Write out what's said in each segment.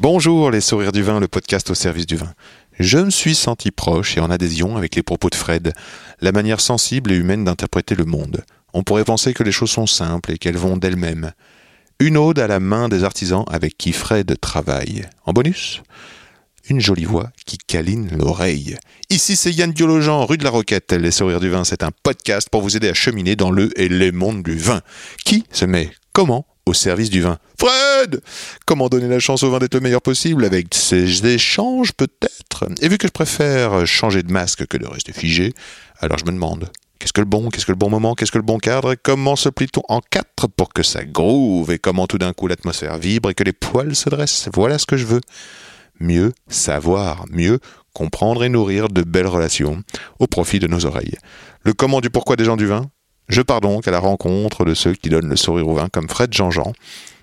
Bonjour les sourires du vin, le podcast au service du vin. Je me suis senti proche et en adhésion avec les propos de Fred, la manière sensible et humaine d'interpréter le monde. On pourrait penser que les choses sont simples et qu'elles vont d'elles-mêmes. Une ode à la main des artisans avec qui Fred travaille. En bonus, une jolie voix qui câline l'oreille. Ici c'est Yann Diologen, rue de la Roquette. Les sourires du vin, c'est un podcast pour vous aider à cheminer dans le et les mondes du vin. Qui se met comment au service du vin. Fred Comment donner la chance au vin d'être le meilleur possible avec ces échanges peut-être? Et vu que je préfère changer de masque que de rester figé, alors je me demande, qu'est-ce que le bon Qu'est-ce que le bon moment Qu'est-ce que le bon cadre? Comment se plie-t-on en quatre pour que ça groove Et comment tout d'un coup l'atmosphère vibre et que les poils se dressent? Voilà ce que je veux. Mieux savoir, mieux comprendre et nourrir de belles relations au profit de nos oreilles. Le comment du pourquoi des gens du vin? Je pars donc à la rencontre de ceux qui donnent le sourire au vin, comme Fred Jean-Jean.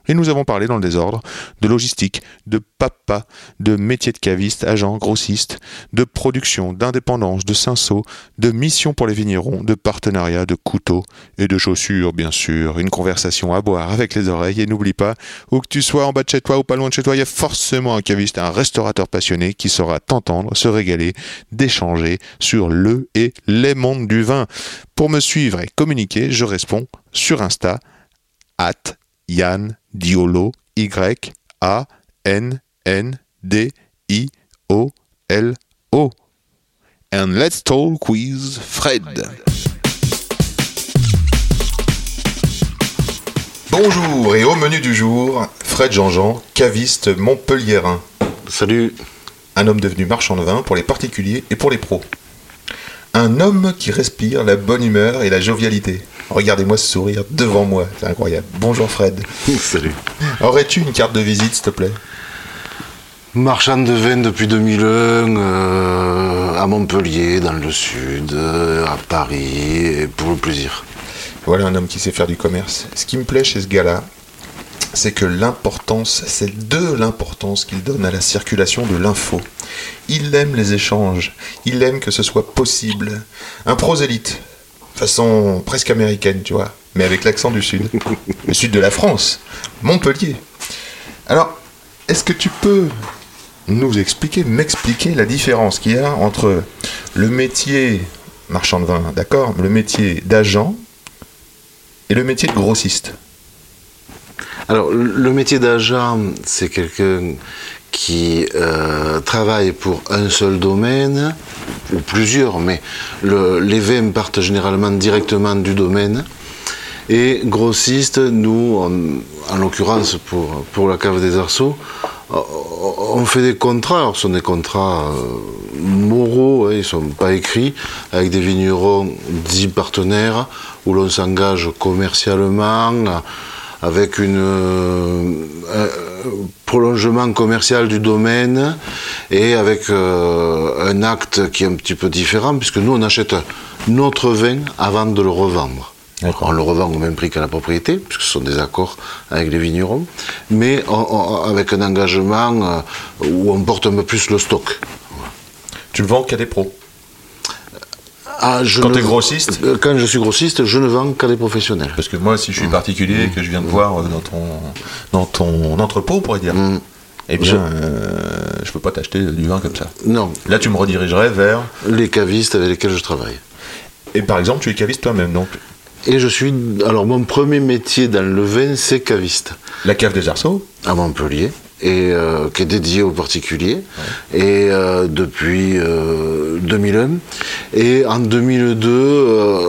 Et nous avons parlé dans le désordre de logistique, de papa, de métier de caviste, agent, grossiste, de production, d'indépendance, de cinceau, de mission pour les vignerons, de partenariat, de couteaux et de chaussures, bien sûr. Une conversation à boire avec les oreilles. Et n'oublie pas, où que tu sois en bas de chez toi ou pas loin de chez toi, il y a forcément un caviste, un restaurateur passionné qui saura t'entendre, se régaler, d'échanger sur le et les mondes du vin. Pour me suivre et communiquer, je réponds sur Insta, at Yann Diolo, Y-A-N-N-D-I-O-L-O. And let's talk with Fred. Bonjour et au menu du jour, Fred Jean-Jean, caviste montpelliérain. Salut. Un homme devenu marchand de vin pour les particuliers et pour les pros. Un homme qui respire la bonne humeur et la jovialité. Regardez-moi ce sourire devant moi, c'est incroyable. Bonjour Fred. Salut. Aurais-tu une carte de visite, s'il te plaît? Marchand de vin depuis 2001, euh, à Montpellier, dans le sud, euh, à Paris, et pour le plaisir. Voilà un homme qui sait faire du commerce. Ce qui me plaît chez ce gars-là, c'est que l'importance, c'est de l'importance qu'il donne à la circulation de l'info. Il aime les échanges, il aime que ce soit possible. Un prosélyte, façon presque américaine, tu vois, mais avec l'accent du sud. Le sud de la France, Montpellier. Alors, est-ce que tu peux nous expliquer, m'expliquer la différence qu'il y a entre le métier marchand de vin, d'accord, le métier d'agent et le métier de grossiste? Alors, le métier d'agent, c'est quelqu'un qui euh, travaille pour un seul domaine, ou plusieurs, mais le, les vins partent généralement directement du domaine. Et grossiste, nous, en, en l'occurrence pour, la cave des arceaux, on fait des contrats, alors ce sont des contrats euh, moraux, hein, ils ne sont pas écrits, avec des vignerons dits partenaires, où l'on s'engage commercialement, avec une, euh, un prolongement commercial du domaine et avec euh, un acte qui est un petit peu différent, puisque nous, on achète notre vin avant de le revendre. On le revend au même prix qu'à la propriété, puisque ce sont des accords avec les vignerons, mais on- on- avec un engagement euh, où on porte un peu plus le stock. Tu le vends qu'à des pros. Ah, je Quand ne- t'es grossiste Euh, Quand je suis grossiste, je ne vends qu'à des professionnels. Parce que moi, si je suis particulier et que je viens de voir euh, dans ton, dans ton entrepôt, on pourrait dire, Mm. eh bien, euh, je peux pas t'acheter du vin comme ça. Non, Là, tu me redirigerais vers. les cavistes avec lesquels je travaille. Et par exemple, tu es caviste toi-même, donc Et je suis. Alors, mon premier métier dans le vin, c'est caviste. la cave des arceaux? à Montpellier et euh, qui est dédié aux particuliers. Et euh, depuis euh, 2001 et en 2002 euh,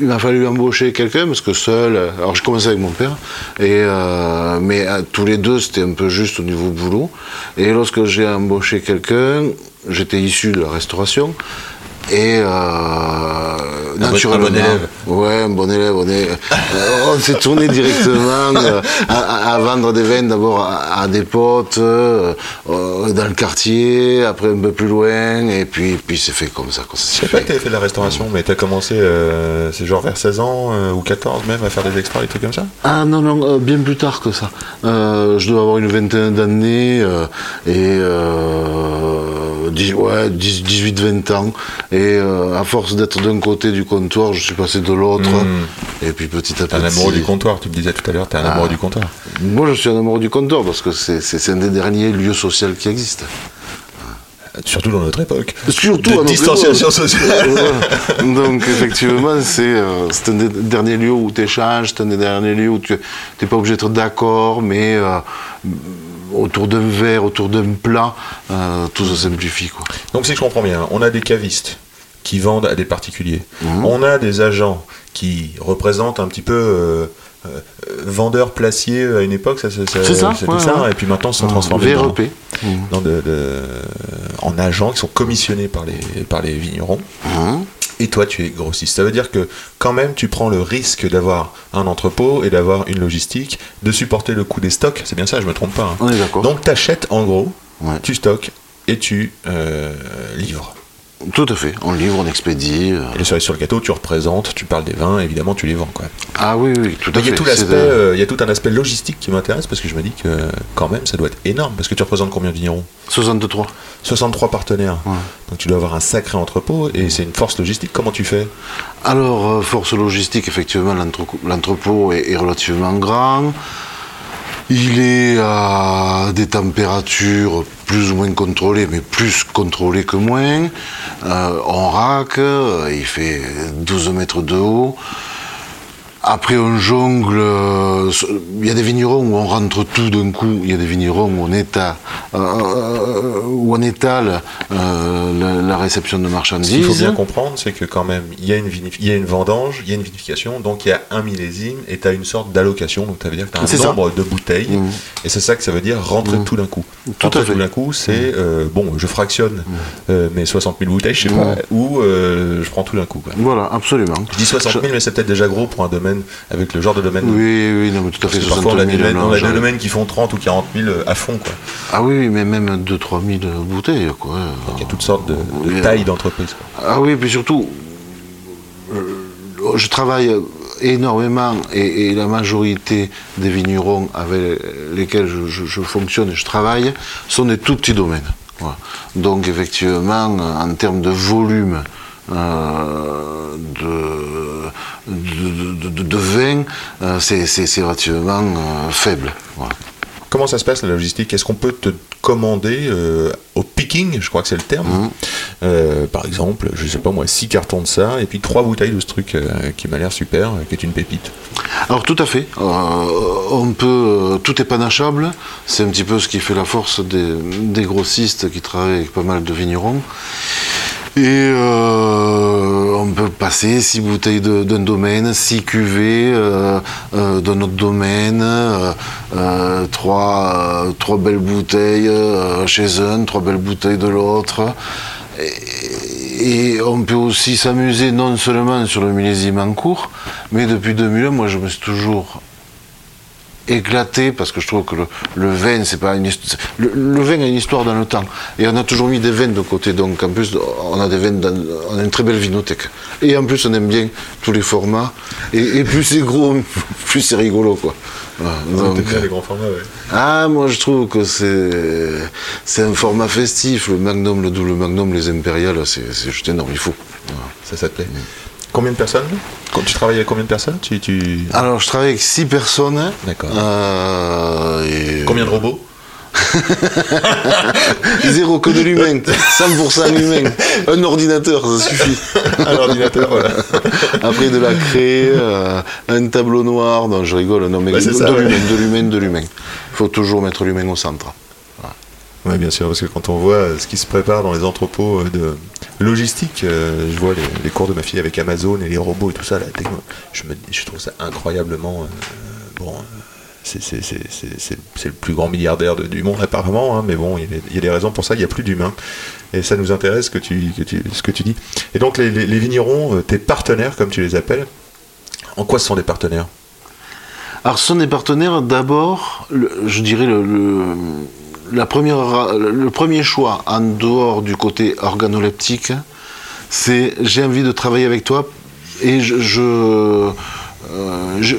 il m'a fallu embaucher quelqu'un parce que seul alors je commençais avec mon père. Et euh, mais euh, tous les deux c'était un peu juste au niveau boulot. Et lorsque j'ai embauché quelqu'un j'étais issu de la restauration Et euh, naturellement, un bon élève. ouais, un bon élève. On est, euh, on s'est tourné directement euh, à, à vendre des vins d'abord à, à des potes euh, euh, dans le quartier, après un peu plus loin, et puis puis c'est fait comme ça. Quand ça Je s'est sais pas que fait. tu avais fait de la restauration, mais tu as commencé, euh, c'est genre vers 16 ans euh, ou 14 même, à faire des extras, des trucs comme ça? Ah non, non, euh, bien plus tard que ça. Euh, je dois avoir une vingtaine d'années euh, et euh, ouais, 18-20 ans. Et euh, à force d'être d'un côté du comptoir, je suis passé de l'autre. Mm. Et puis petit à T'es un petit. amoureux du comptoir, tu me disais tout à l'heure, t'es un Ah. amoureux du comptoir. Moi, je suis un amoureux du comptoir parce que c'est un des derniers lieux sociaux qui existent. Surtout dans notre époque. Surtout De à notre distanciation époque. sociale. Donc effectivement, c'est euh, c'est un des derniers lieux où tu échanges, c'est un des derniers lieux où tu n'es pas obligé d'être d'accord, mais euh, autour d'un verre, autour d'un plat, euh, tout se simplifie. Quoi. Donc si je comprends bien, on a des cavistes qui vendent à des particuliers. Mhm. On a des agents qui représentent un petit peu euh, euh, vendeurs placiers à une époque, ça, ça- ça- C'est ça, c'était ouais, ça, ouais. et puis maintenant ils se sont transformés. Mhm. dans de- de- en agents qui sont commissionnés par les, par les vignerons. Mhm. Et toi, tu es grossiste. Ça veut dire que quand même, tu prends le risque d'avoir un entrepôt et d'avoir une logistique, de supporter le coût des stocks. C'est bien ça, je me trompe pas. hein. On est d'accord. Donc, tu achètes en gros, Ouais. tu stockes et tu euh, livres. Tout à fait. On livre, on expédie. euh. Et le cerise sur le gâteau, tu représentes, tu parles des vins, évidemment, tu les vends. Quoi. Ah oui, oui, tout à Mais il y, fait. a tout C'est l'aspect, de- euh, il y a tout un aspect logistique qui m'intéresse parce que je me dis que quand même, ça doit être énorme. Parce que tu représentes combien de vignerons? 63. 63 partenaires. Donc tu dois avoir un sacré entrepôt et c'est une force logistique. Comment tu fais? Alors, euh, force logistique, effectivement, l'entre- l'entrepôt est, est relativement grand. Il est à des températures plus ou moins contrôlées, mais plus contrôlées que moins. Euh, on euh, il fait 12 mètres de haut. Après, on jongle. euh, Il y a des vignerons où on rentre tout d'un coup. Il y a des vignerons où on étale, euh, où on étale euh, la, la réception de Ce marchandises. qu'il faut bien comprendre, c'est que quand même, il y, a une vinif- il y a une vendange, il y a une vinification, donc il y a un millésime et tu as une sorte d'allocation. Donc ça veut dire que tu as un ça. nombre de bouteilles Mhm. et c'est ça que ça veut dire rentrer Mhm. tout d'un coup. Tout Rentrer à fait. tout d'un coup, c'est euh, bon, je fractionne euh, mes 60 000 bouteilles, je sais pas, ou euh, je prends tout d'un coup. quoi. Voilà, absolument. Je dis 60 000, mais c'est peut-être déjà gros pour un domaine avec le genre de domaine. Oui, oui, non, mais tout à Parce fait. que 60 parfois, on a, 000 des, domaines- on a des domaines qui font 30 ou 40 000 à fond. Quoi. Ah oui, mais même 2-3 000 bouteilles, quoi. Donc il y a toutes sortes de, de Oui, tailles euh, d'entreprises. quoi. Ah oui, puis surtout, euh, je travaille énormément et, et la majorité des vignerons avec lesquels je, je- je fonctionne et je travaille sont des tout petits domaines. Voilà. Donc effectivement, en termes de volume euh, de, de, de, de- de vin, euh, c'est relativement euh, faible. Voilà. Comment ça se passe la logistique? Est-ce qu'on peut te commander euh, au picking, je crois que c'est le terme Mhm. Euh, Par exemple, je sais pas moi, 6 cartons de ça et puis 3 bouteilles de ce truc euh, qui m'a l'air super, qui est une pépite. Alors tout à fait. On peut, tout est panachable. C'est un petit peu ce qui fait la force des, des grossistes qui travaillent avec pas mal de vignerons. Et euh, on peut passer six bouteilles de- d'un domaine, six cuvées euh, euh, d'un autre domaine, euh, euh, trois, euh, trois belles bouteilles chez un, trois belles bouteilles de l'autre. Et, et on peut aussi s'amuser non seulement sur le millésime en cours, mais depuis 2001, moi je me suis toujours éclaté parce que je trouve que le, le vin c'est pas une le, le vin a une histoire dans le temps et on a toujours mis des vins de côté donc en plus on a des vins dans- on a une très belle vinothèque et en plus on aime bien tous les formats et, et plus c'est gros plus c'est rigolo quoi donc, les grands formats, ouais. ah, moi je trouve que c'est c'est un format festif. Le Magnum, le double Magnum, les impériales, c'est juste énorme. Il faut. Ça, ça te plaît Combien de personnes Quand tu travailles avec combien de personnes tu, tu... Alors, je travaille avec six personnes. D'accord. Euh, et- Combien de robots Zéro que de l'humain. 100% humain. Un ordinateur, ça suffit. Un ordinateur, voilà. Après, de la craie, euh, un tableau noir. Non, je rigole. Non, mais de l'humain, de l'humain, de l'humain. Il faut toujours mettre l'humain au centre. Oui, bien sûr, parce que quand on voit euh, ce qui se prépare dans les entrepôts euh, de logistique, euh, je vois les, cours de ma fille avec Amazon et les robots et tout ça, je, trouve ça incroyablement euh, bon, c'est le plus grand milliardaire du monde apparemment, hein, mais bon, il y, a, des raisons pour ça, il n'y a plus d'humains. Et ça nous intéresse que ce que tu dis. Et donc les, vignerons, euh, tes partenaires, comme tu les appelles, en quoi sont des partenaires? Alors, ce sont des partenaires, d'abord, je dirais, le- la première, le premier choix, en dehors du côté organoleptique, c'est j'ai envie de travailler avec toi et je, je, euh, je,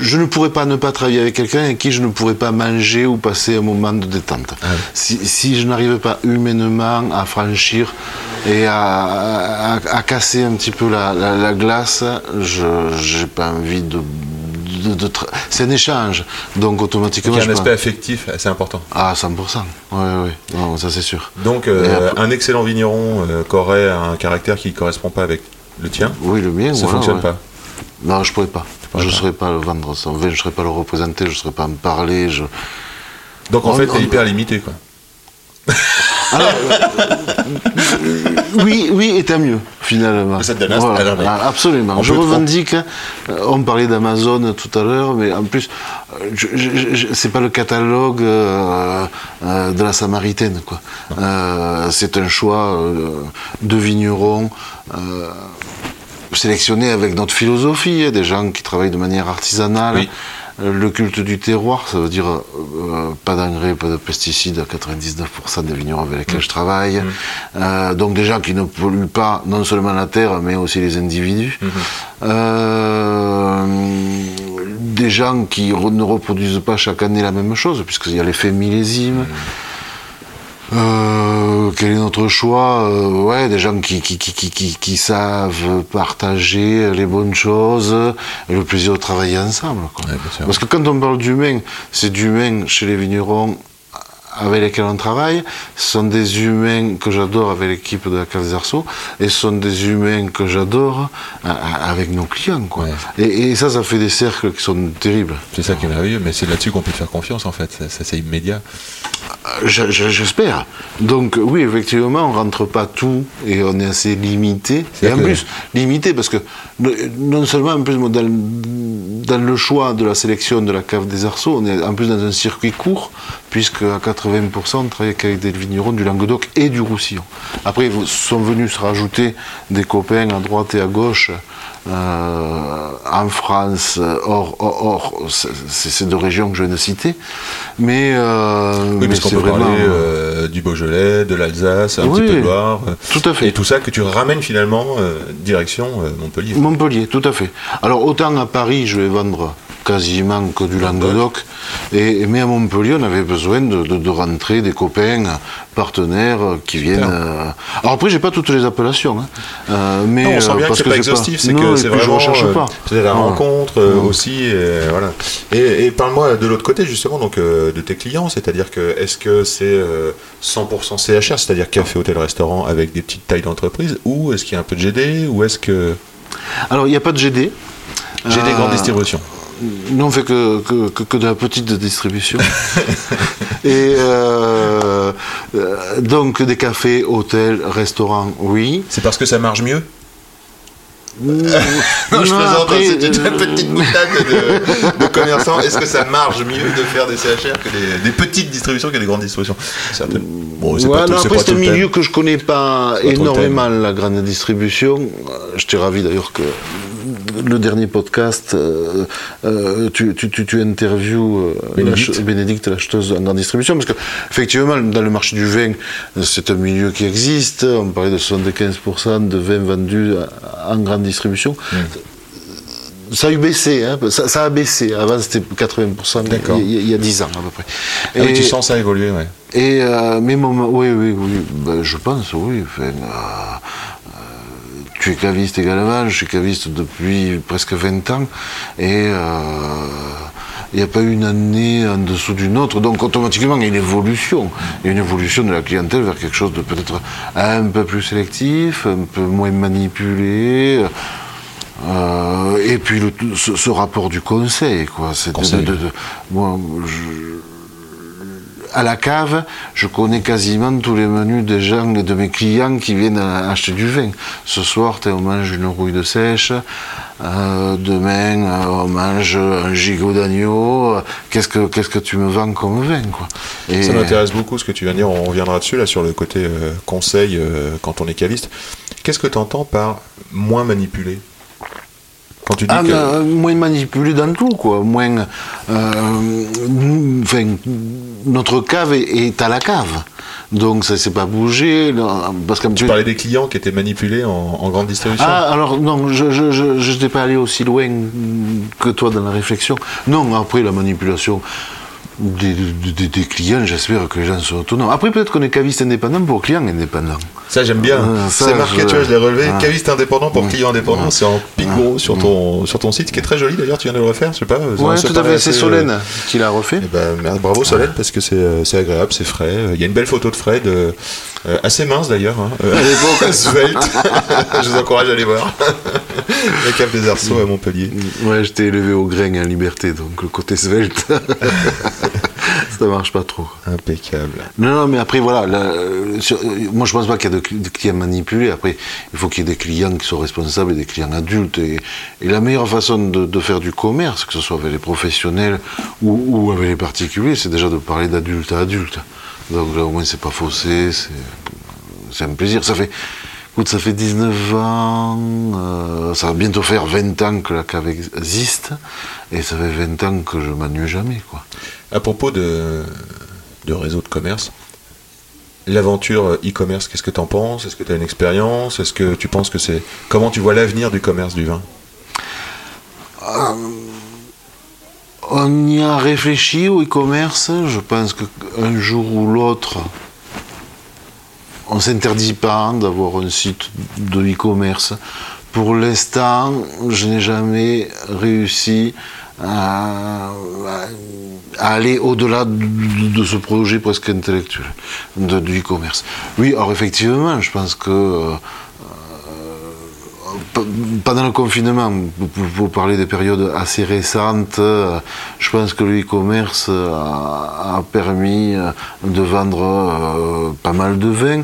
je ne pourrais pas ne pas travailler avec quelqu'un avec qui je ne pourrais pas manger ou passer un moment de détente. Si, si je n'arrive pas humainement à franchir et à, à- à casser un petit peu la, la- la glace, je n'ai pas envie de... de- de tra- c'est un échange, donc automatiquement... Il y a je un aspect affectif assez important. Ah, 100%. Oui, oui, non, ça c'est sûr. Donc euh, après- un excellent vigneron euh, qui aurait un caractère qui ne correspond pas avec le tien, Oui, le mien, ça voilà, fonctionne ouais. pas. Non, je pourrais pas. je ne pas. saurais pas le vendre vin, je ne saurais pas le représenter, je ne saurais pas en parler. Je... Donc en On- fait, tu on- hyper limité quoi. Alors, oui, oui, et tant mieux, finalement. Ça donne mais- Ah, absolument. Je revendique, euh, on parlait d'Amazon tout à l'heure, mais en plus, euh, c'est pas le catalogue euh, euh, de la Samaritaine, quoi. Euh, c'est un choix de vignerons. sélectionnés avec notre philosophie, hein, des gens qui travaillent de manière artisanale. Oui. Euh, Le culte du terroir, ça veut dire euh, euh, pas d'engrais, pas de pesticides à 99% des vignerons avec lesquels je travaille. Euh, donc des gens qui ne polluent pas non seulement la terre, mais aussi les individus. Euh, des gens qui ne reproduisent pas chaque année la même chose, puisqu'il y a l'effet millésime. Euh, quel est notre choix? Euh, Ouais, des gens qui, qui, qui, qui, qui, qui savent partager les bonnes choses et le plaisir de travailler ensemble. quoi. Ouais. Parce que quand on parle d'humain, c'est d'humain chez les vignerons avec lesquels on travaille. Ce sont des humains que j'adore avec l'équipe de la Case des Arceaux et ce sont des humains que j'adore euh, avec nos clients. Quoi. Ouais. Et, et ça, ça fait des cercles qui sont terribles. C'est ça qui est merveilleux, mais c'est là-dessus qu'on peut te faire confiance en fait. Ça, ça, c'est immédiat. Je- je- J'espère. Donc oui, effectivement, on rentre pas tout et on est assez limité. Et en plus, limité parce que no- non seulement en plus dans, le- dans le choix de la sélection de la cave des arceaux, on est en plus dans un circuit court, puisque à 80% on travaille avec des vignerons du Languedoc et du Roussillon. Après, ils sont venus se rajouter des copains à droite et à gauche. Euh, en France, hors, hors, hors ces deux régions que je viens de citer, mais, euh, Oui, mais puisqu'on c'est peut vraiment. parler euh, du Beaujolais, de l'Alsace, un Oui, petit peu de Loire. tout à fait. Et tout ça que tu ramènes finalement direction Montpellier. Montpellier, tout à fait. Alors autant à Paris, je vais vendre quasiment que du Languedoc, et, mais à Montpellier, on avait besoin de, de- de rentrer des copains, partenaires qui viennent. Euh, Alors après, j'ai pas toutes les appellations, hein, euh, mais Non, on sent euh, bien que parce c'est pas exhaustif, c'est que c'est je vraiment recherche euh, pas. c'est la rencontre aussi, et, voilà. Et, et parle-moi de l'autre côté justement, donc de tes clients, c'est-à-dire que est-ce que c'est euh, 100% CHR, c'est-à-dire café, hôtel, restaurant avec des petites tailles d'entreprise, ou est-ce qu'il y a un peu de GD, ou est-ce que Alors il n'y a pas de GD. GD Euh, grande distribution Nous, on fait que, que, que- que de la petite distribution. Et euh, euh, donc des cafés, hôtels, restaurants, oui. C'est parce que ça marche mieux? Non, Non, je plaisante, hein, c'est une euh, petite boutade de, de commerçants. Est-ce que ça marche mieux de faire des CHR que des, des petites distributions que des grandes distributions? Certaines. Bon, c'est Ouais, pas non, après, c'est un thème. milieu que je connais pas pas énormément, la grande distribution. J'étais ravi d'ailleurs que le dernier podcast, euh, euh, tu, tu, tu, tu interviews euh, Bénédicte. l'ach- Bénédicte, l'acheteuse en grande distribution, parce que effectivement, dans le marché du vin, c'est un milieu qui existe. On parlait de 75% de vins vendus en grande distribution. Hmm. Ça a eu baissé, hein, ça, ça a baissé. Avant, c'était 80% D'accord. il y, y a 10 ans à peu près. Ah oui, Et- tu sens ça évoluer, ouais. et euh, mes moments, oui, oui, oui, ben, je pense, oui. Enfin, euh, tu es caviste également, je suis caviste depuis presque 20 ans, et euh, il n'y a pas eu une année en dessous d'une autre, donc automatiquement il y a une évolution. Il y a une évolution de la clientèle vers quelque chose de peut-être un peu plus sélectif, un peu moins manipulé. euh, et puis le- ce, ce rapport du conseil, quoi. C'est moi, je- à la cave, je connais quasiment tous les menus des gens de mes clients qui viennent acheter du vin. Ce soir, on mange une rouille de sèche. euh, demain, euh, on mange un gigot d'agneau. Qu'est-ce que, qu'est-ce que tu me vends comme vin, quoi? Et- Ça m'intéresse beaucoup ce que tu viens de dire. On reviendra dessus là sur le côté euh, conseil euh, quand on est caviste. Qu'est-ce que tu entends par moins manipulé Quand tu dis Ah, que euh, moins manipulé dans tout, quoi. Moins. euh, enfin, notre cave est, est à la cave. Donc ça s'est pas bougé. Parce qu'un tu parlais des clients qui étaient manipulés en, en grande distribution. Ah, alors non, je je, je, je n'étais pas allé aussi loin que toi dans la réflexion. Non, après la manipulation des, des- des clients, j'espère que les gens sont autonomes. Après, peut-être qu'on est caviste indépendant pour clients indépendants. Ça j'aime bien. Ah, c'est marqué, je- tu vois, je l'ai relevé. Ah. Caviste indépendant pour client indépendant. C'est en pic gros sur ton sur ton site qui est très joli d'ailleurs. Tu viens de le refaire, je sais pas. Oui, ça tout à fait. C'est Solène euh, qui l'a refait. Eh ben, merde, bravo Solène parce que c'est euh, c'est agréable, c'est frais. Il y a une belle photo de Fred, euh, assez mince d'ailleurs, hein, euh, svelte. Je vous encourage à aller voir. La cave des arceaux à Montpellier. Ouais, j'étais élevé au grain en liberté, donc le côté svelte, ça marche pas trop. Impeccable. Non, non, mais après, voilà, là, euh, sur- euh, moi je pense pas qu'il y a de, de clients manipulés. Après, il faut qu'il y ait des clients qui sont responsables et des clients adultes. Et, et la meilleure façon de, de faire du commerce, que ce soit avec les professionnels ou, ou avec les particuliers, c'est déjà de parler d'adulte à adulte. Donc là, au moins, c'est pas faussé, c'est un plaisir. Ça fait, écoute, ça fait 19 ans, euh, ça va bientôt faire 20 ans que la cave existe, et ça fait 20 ans que je m'ennuie jamais, quoi. À propos de, de réseau de commerce, l'aventure e-commerce, qu'est-ce que tu en penses? Est-ce que tu as une expérience? Est-ce que tu penses que c'est. Comment tu vois l'avenir du commerce du vin? On y a réfléchi au e-commerce. Je pense qu'un jour ou l'autre, on ne s'interdit pas d'avoir un site de e-commerce. Pour l'instant, je n'ai jamais réussi à, aller au-delà de, ce projet presque intellectuel de, du e-commerce. Oui, alors effectivement, je pense que euh, pendant le confinement, pour parler des périodes assez récentes, je pense que le e-commerce a, permis euh, de vendre euh, pas mal de vin.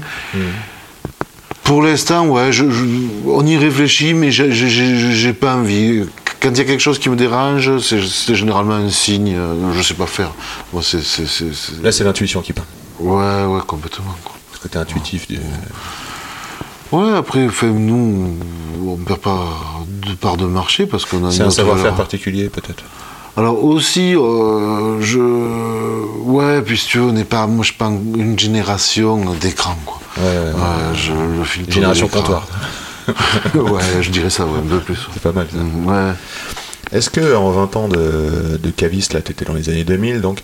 Pour l'instant, ouais, je- je- on y réfléchit, mais j'ai- pas envie. Quand il y a quelque chose qui me dérange, c'est généralement un signe. euh, Je sais pas faire. Là, c'est l'intuition qui parle. Ouais, ouais, complètement. quoi. Tu es intuitif. du- Ouais, après, nous, on ne perd pas de part de marché parce qu'on a C'est un savoir-faire valeur. particulier, peut-être. Alors aussi, euh, je, ouais, puis si tu veux, on n'est pas, moi, je suis pas une génération d'écran, quoi. Ouais, ouais, ouais. Ouais, je, le Génération comptoir. ouais, je dirais ça, ouais, un peu plus. C'est pas mal, ça. Mm, Ouais. Est-ce que en 20 ans de, de caviste, là, tu étais dans les années 2000, donc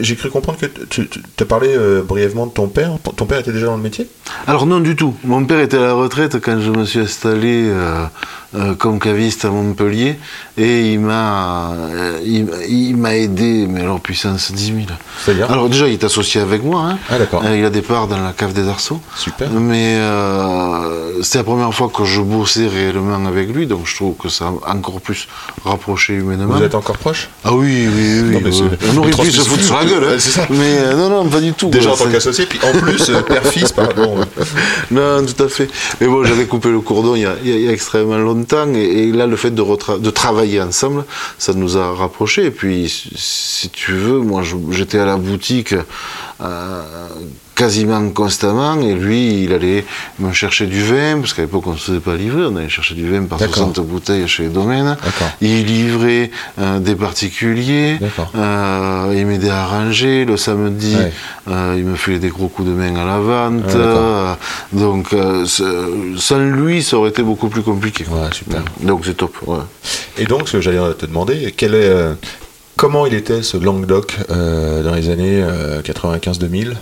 j'ai cru comprendre que tu, as parlé euh, brièvement de ton père. Ton père était déjà dans le métier? Alors non du tout. Mon père était à la retraite quand je me suis installé euh, euh, comme caviste à Montpellier et il m'a euh, il, il m'a aidé, mais alors puissance 10 000. C'est-à-dire Alors déjà il est associé avec moi. Hein. Ah, d'accord. Euh, il a des parts dans la cave des arceaux. Super. Mais c'était la première fois que je bossais réellement avec lui, donc je trouve que ça a encore plus rapproché humainement. Vous êtes encore proche? Ah oui, oui, oui. Non, mais c'est- On aurait pu se foutre sur la gueule. hein. C'est ça. Mais non, non, pas du tout. Déjà en tant C'est- qu'associé, puis en plus, père-fils, pardon. non, tout à fait. Mais bon, j'avais coupé le cordon il y a, il y a- il y Et, là, le fait de, de travailler ensemble, ça nous a rapprochés. Et puis, si- tu veux, moi, j'étais à la boutique euh, quasiment constamment. Et lui, il allait me chercher du vin, parce qu'à l'époque, on ne se faisait pas livrer. On allait chercher du vin par D'accord. 60 bouteilles chez les domaines. Il livrait euh, des particuliers. Euh, il m'aidait à ranger. Le samedi, Ouais. euh, il me filait des gros coups de main à la vente. Ah, donc, sans lui, ça aurait été beaucoup plus compliqué. Ouais, super. Donc, c'est top. ouais. Et donc, ce que j'allais te demander, quel est, comment il était ce Languedoc dans les années 95-2000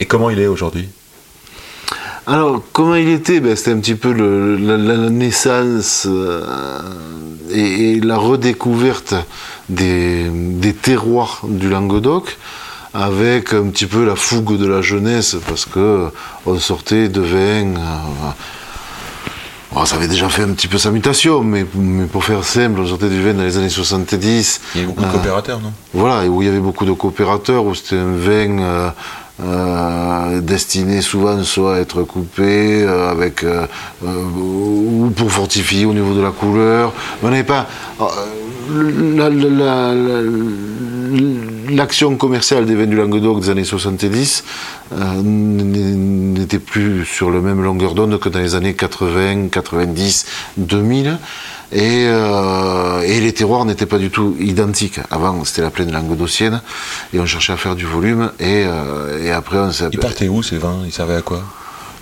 et comment il est aujourd'hui? Alors, comment il était? Ben, C'était un petit peu le- la, naissance euh, et, et la redécouverte des, des terroirs du Languedoc avec un petit peu la fougue de la jeunesse parce que on sortait de vin. euh, Oh, ça avait déjà fait un petit peu sa mutation, mais, mais pour faire simple, on sortait du vin dans les années 70. Il y a eu beaucoup de Euh, coopérateurs, non? Voilà, et où il y avait beaucoup de coopérateurs, où c'était un vin euh, euh, destiné souvent soit à être coupé, euh, avec, euh, ou pour fortifier au niveau de la couleur. On n'avait pas. euh, la- la- la- la- L'action commerciale des vins du Languedoc des années 70 euh, n- n'était plus sur la même longueur d'onde que dans les années 80, 90, 2000. Et, euh, et les terroirs n'étaient pas du tout identiques. Avant, c'était la plaine languedocienne, et on cherchait à faire du volume, et, euh, et après, on s'est... Ils partaient où ces vins Ils servaient à quoi?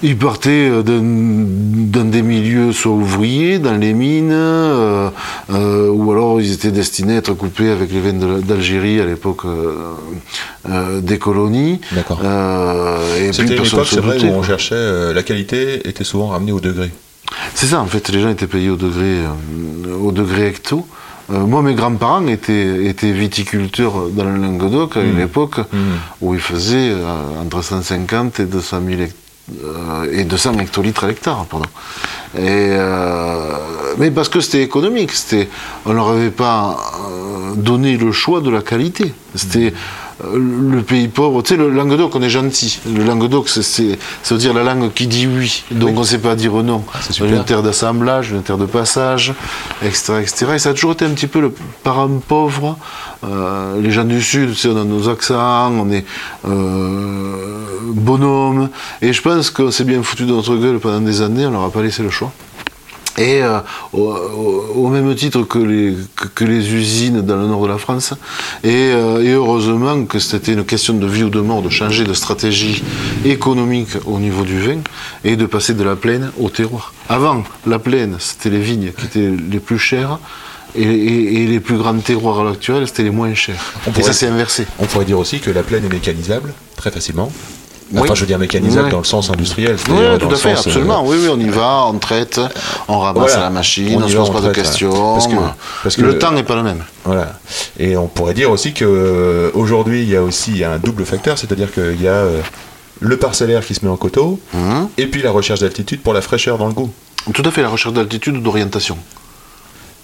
Ils partaient euh, dans des milieux soit ouvriers, dans les mines, euh, ou alors ils étaient destinés à être coupés avec les vins d'Algérie à l'époque des colonies. D'accord. C'était une époque, c'est vrai, où on cherchait. la qualité était souvent ramenée au degré. C'est ça, en fait, les gens étaient payés au degré, euh, au degré hecto. Euh, moi, mes grands-parents étaient, étaient viticulteurs dans le Languedoc à une Mhm. époque Mhm. où ils faisaient euh, entre 150 et 200 000 hect- euh, et 200 hectolitres à l'hectare, pardon. Et, euh, mais parce que c'était économique, c'était, on leur avait pas donné le choix de la qualité. C'était euh, le pays pauvre. Tu sais, le Languedoc, on est gentil. Le Languedoc, c'est, veut dire la langue qui dit oui. Donc on ne sait pas dire non. super. une terre d'assemblage, une terre de passage, etc., etc. Et ça a toujours été un petit peu le parent pauvre. Euh, les gens du Sud, tu sais, on a nos accents, on est euh, bonhomme. Et je pense qu'on s'est bien foutu de notre gueule pendant des années, on leur a pas laissé le choix. Et euh, au, même titre que les, que, que les usines dans le nord de la France. Et, euh, et heureusement que c'était une question de vie ou de mort, de changer de stratégie économique au niveau du vin et de passer de la plaine au terroir. Avant, la plaine, c'était les vignes qui étaient les plus chères. Et, et- et les plus grands terroirs à l'heure actuelle, c'était les moins chers. On Et pourrait- ça s'est inversé. On pourrait dire aussi que la plaine est mécanisable très facilement. Oui. Enfin, je veux dire mécanisable dans le sens industriel. Oui, tout à fait, sens, euh, absolument. Oui, oui, on y va, on traite, on ramasse Voilà. à la machine, On y se pose pas de traite, questions. parce que- parce que le le- temps n'est pas le même. Voilà. Et on pourrait dire aussi que euh, aujourd'hui il y a aussi un double facteur, c'est-à-dire qu'il y a euh, le parcellaire qui se met en coteau, Hein et puis la recherche d'altitude pour la fraîcheur dans le goût. Tout à fait, la recherche d'altitude ou d'orientation.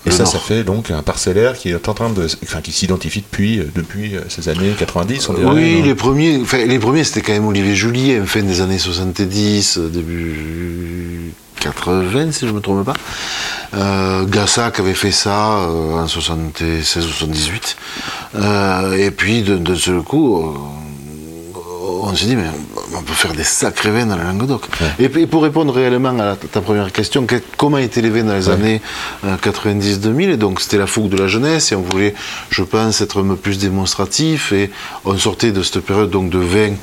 Et Le ça, nord. ça fait donc un parcellaire qui est en train de, enfin, qui s'identifie depuis euh, depuis euh, ces années 90. On dirait, Oui, non les premiers, enfin, les premiers c'était quand même Olivier Julier, fin des années 70, euh, début 80, si je ne me trompe pas. Euh, Gassac avait fait ça euh, en 76 ou 78. Euh, et puis, de, de ce coup, on s'est dit, mais on peut faire des sacrés vins dans le Languedoc. Et pour répondre réellement à la- ta première question, que- comment étaient les vins dans les Ouais. années 90-2000 Et donc, c'était la fougue de la jeunesse, et on voulait, je pense, être un peu plus démonstratif, et on sortait de cette période donc de vins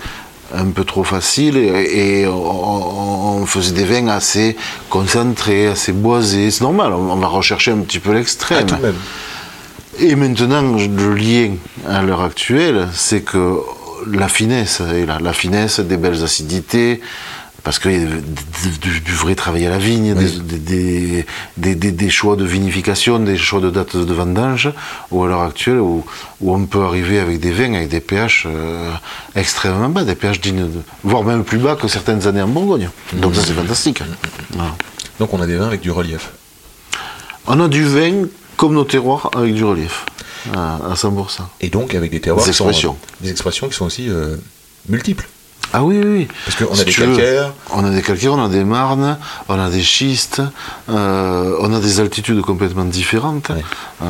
un peu trop facile et, et on, faisait des vins assez concentrés, assez boisés. C'est normal, on, on va rechercher un petit peu Ah, l'extrême. même. Et maintenant, le lien à l'heure actuelle, c'est que la finesse là, la finesse des belles acidités, parce qu'il y a du, du- vrai travail à la vigne, Oui. des, des- des- des- des choix de vinification, des choix de date de vendange, ou à l'heure actuelle, où, où on peut arriver avec des vins avec des pH euh, extrêmement bas, des pH dignes, de- voire même plus bas que certaines années en Bourgogne. Donc ça, c'est fantastique. Voilà. Donc on a des vins avec du relief. On a du vin comme nos terroirs avec du relief, à, à 100%. Et donc avec des terroirs Des qui sont- expressions. des expressions qui sont aussi euh, multiples. Ah oui, oui, oui. Parce qu'on a des tu veux, calcaires. On a des calcaires, on a des marnes, on a des schistes, euh, on a des altitudes complètement différentes. Ouais. Euh,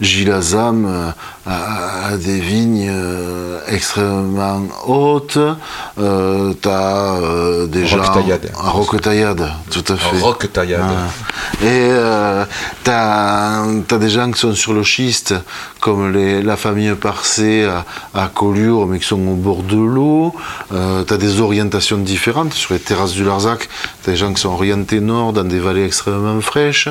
Gilazam euh, a, a des vignes euh, extrêmement hautes. T'as euh, des gens... Roquetaillade. à Roquetaillade, tout à fait. Rock taillade. Ah. Et t'as as des gens qui sont sur le schiste, comme la famille Parcé à, à Collioure, mais qui sont au bord de l'eau. Euh, t'as des orientations différentes. Sur les terrasses du Larzac, des gens qui sont orientés nord, dans des vallées extrêmement fraîches.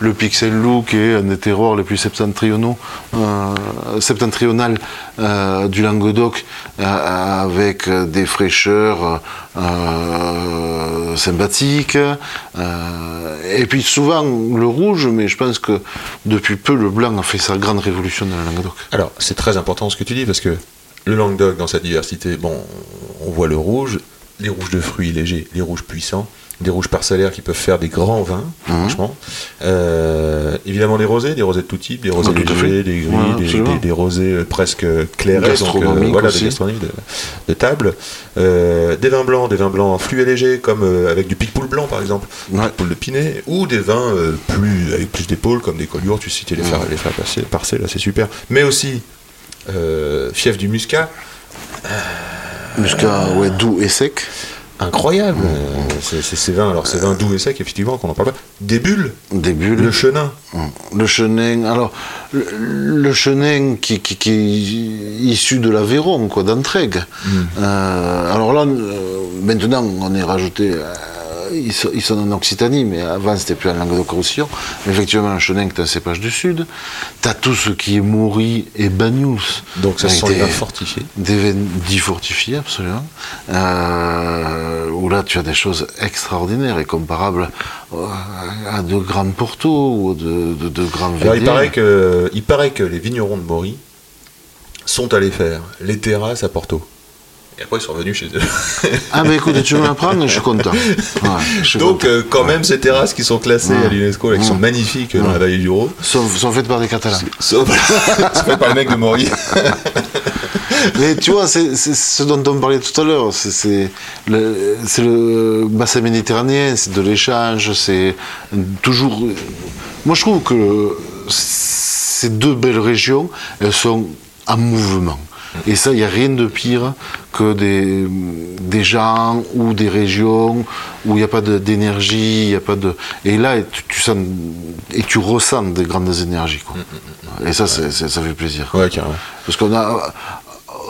Le Pixel qui est un des terroirs les plus septentrionaux, euh, septentrionales euh, du Languedoc, euh, avec des fraîcheurs euh, sympathiques. Et puis souvent le rouge, mais je pense que depuis peu le blanc a fait sa grande révolution dans le Languedoc. Alors, c'est très important ce que tu dis parce que le Languedoc, dans sa diversité, bon, on voit le rouge, les rouges de fruits légers, les rouges puissants, des rouges parcellaires qui peuvent faire des grands vins, Mhm. franchement. Euh, évidemment, des rosés, des rosés de tout type, des rosés Ah, légers, des gris, Ouais, des, absolument. des- des rosés euh, presque clairs, donc euh, Gastronomiques voilà, aussi. des de, de table. Euh, des vins blancs, des vins blancs fluets et légers, comme avec du picpoul blanc par exemple, Ouais. picpoul de Pinet, ou des vins plus avec plus d'épaule, comme des collioures, tu citais les Ouais. faire, les faire passer, parcer, là c'est super. Mais aussi fief du muscat, Muscat, ouais, doux et sec. Incroyable. Euh, c'est ces vins, alors ces vins doux et secs, effectivement, qu'on en parle pas. Des bulles, Des bulles. le chenin. Le chenin, alors, le, le chenin qui, qui, qui est issu de l'Aveyron, quoi, d'Entraigue. Euh, alors là, euh, maintenant, on est rajouté, ils, sont, ils sont en Occitanie, mais avant, c'était plus en Languedoc-Roussillon. Effectivement, le chenin, c'est un cépage du Sud. Tu as tout ce qui est Maury et Bagnous. Donc ça, sont les des- vins fortifiés. Des vins dits fortifiés, absolument. Euh, où là, tu as des choses extraordinaires et comparables euh, à de grands Porto ou de, de, de grands Alors, il VD. paraît, que, il paraît que les vignerons de Maury sont allés faire les terrasses à Porto. Et après, ils sont revenus chez eux. Ah, ben écoute, tu me l'apprends, je suis content. Ouais, je suis Donc, content. euh, quand même, ces terrasses qui sont classées Ouais. à l'UNESCO, qui sont magnifiques euh, dans la vallée du Rhône, Sont, sont faites par des Catalans. sauf c'est fait par les mecs de Maury. Mais tu vois, c'est ce dont on parlait tout à l'heure. C'est- le, c'est le bassin méditerranéen, c'est de l'échange, c'est toujours. Moi, je trouve que ces deux belles régions, elles sont en mouvement. Et ça, il n'y a rien de pire que des, des gens ou des régions où il n'y a pas d'énergie, il n'y a pas de. Et là, tu, tu sens et tu ressens des grandes énergies. Quoi. Et ça, ça fait plaisir. Ouais. Parce qu'on a,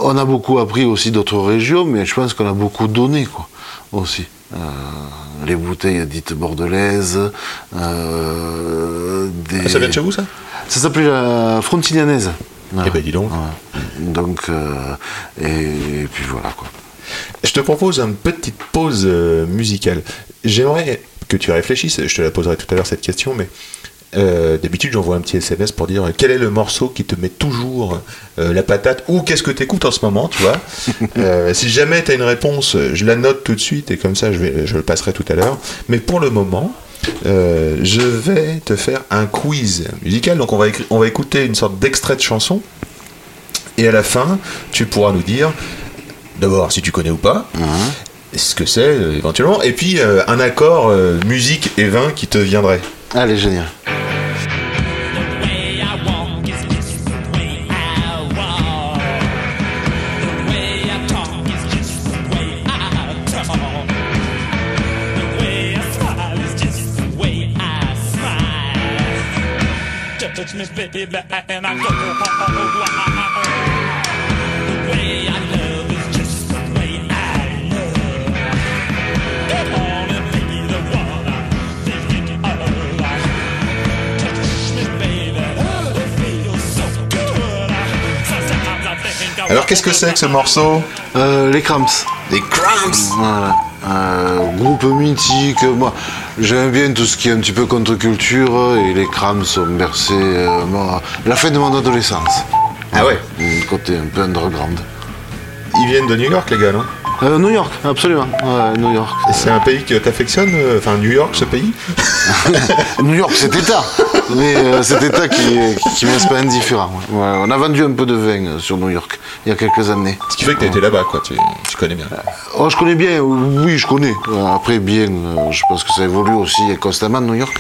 on a beaucoup appris aussi d'autres régions, mais je pense qu'on a beaucoup donné, quoi, aussi. Euh, les bouteilles dites bordelaises. euh, des... Ah, ça vient de chez vous, ça? Ça s'appelait la frontinianaise. Eh ben, dis donc. Ouais. Donc, euh, et, et puis voilà, quoi. Je te propose une petite pause euh, musicale. J'aimerais que tu réfléchisses, je te la poserai tout à l'heure cette question, mais euh, d'habitude j'envoie un petit SMS pour dire quel est le morceau qui te met toujours euh, la patate ou qu'est-ce que tu écoutes en ce moment, tu vois? Euh, si jamais tu as une réponse, je la note tout de suite et comme ça je, vais, je le passerai tout à l'heure. Mais pour le moment, euh, je vais te faire un quiz musical. Donc on va, on va écouter une sorte d'extrait de chanson et à la fin tu pourras nous dire d'abord si tu connais ou pas ce que c'est euh, éventuellement, et puis euh, un accord musique et vin qui te viendrait. Allez, génial. Baby, and I go wild. The way I love is just the way I love. Come on and be the one I'm thinking of. Touch me, baby. It feels so good. Sometimes I think I Alors qu'est-ce que c'est que ce morceau Euh, les Cramps. Des Cramps Voilà. Euh, groupe mythique, moi j'aime bien tout ce qui est un petit peu contre-culture et les crams sont bercés euh, moi, la fin de mon adolescence. Ah ouais côté un peu underground. Ils viennent de New York les gars, non? Euh, New York, absolument. Ouais, New York. Et C'est un pays que t'affectionnes euh, Enfin New York ce pays? New York, cet état. Mais euh, cet état qui, qui me laisse pas indifférent. ouais. Ouais, on a vendu un peu de vin euh, sur New York il y a quelques années. Ce qui fait que t'as été là-bas quoi, tu, tu connais bien. Oh, je connais bien, oui, je connais. Euh, Après, bien, euh, je pense que ça évolue aussi constamment à New York.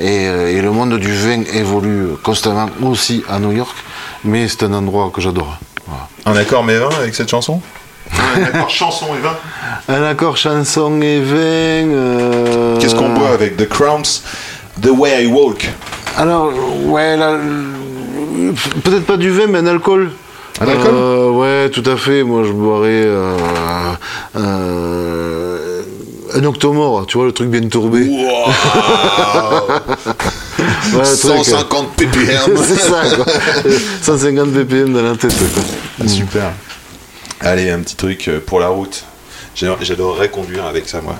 Et, euh, et le monde du vin évolue constamment aussi à New York. Mais c'est un endroit que j'adore. Voilà. Un accord mais vin avec cette chanson? Un accord chanson et vin Un accord chanson et vin. euh, Qu'est-ce qu'on boit avec The Cramps The Way I Walk Alors, ouais, là, peut-être pas du vin, mais un alcool. Un alcool? Euh, Ouais, tout à fait. Moi, je boirais euh, euh, un octomore, tu vois, le truc bien tourbé. Ouais, le truc, 150 ppm C'est ça, quoi. 150 ppm dans la tête, quoi. Super. Allez, un petit truc pour la route. J'adorerais conduire avec ça, moi.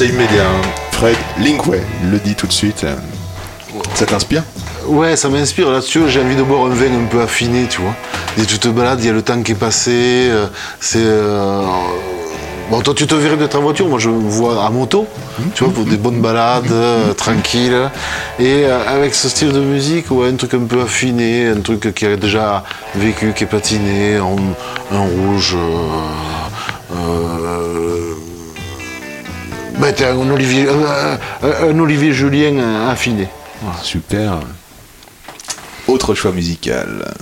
C'est immédiat. hein. Fred Linkway le dit tout de suite. Ça t'inspire? Ouais, ça m'inspire. Là-dessus, j'ai envie de boire un vin un peu affiné, tu vois. Et tu te balades, il y a le temps qui est passé. euh, c'est. euh, Bon, toi, tu te verrais d'être en voiture. Moi, je me vois à moto, tu vois, pour des bonnes balades, euh, tranquilles. Et euh, avec ce style de musique, ouais, un truc un peu affiné, un truc qui a déjà vécu, qui est patiné, en, un rouge. euh, t'es un Olivier, un, un- un Olivier Julien euh, affiné. Super. Autre choix musical.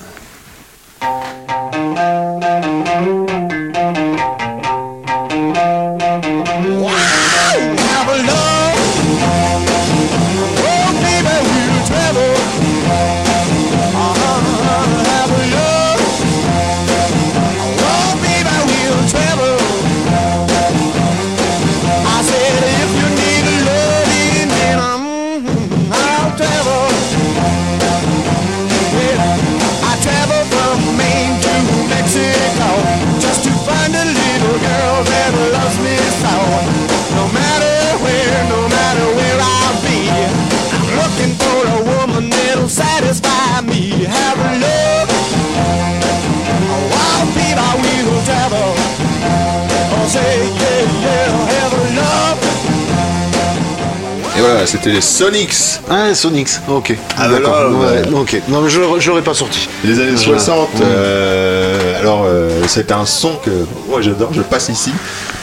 Voilà, c'était les Sonics Ah, Sonix, ok. Ah, D'accord. alors, ouais, ouais. ok. Non, mais je je l'aurais pas sorti. Les années Je- 60, Ouais. euh, alors euh, c'est un son que moi j'adore, je passe ici.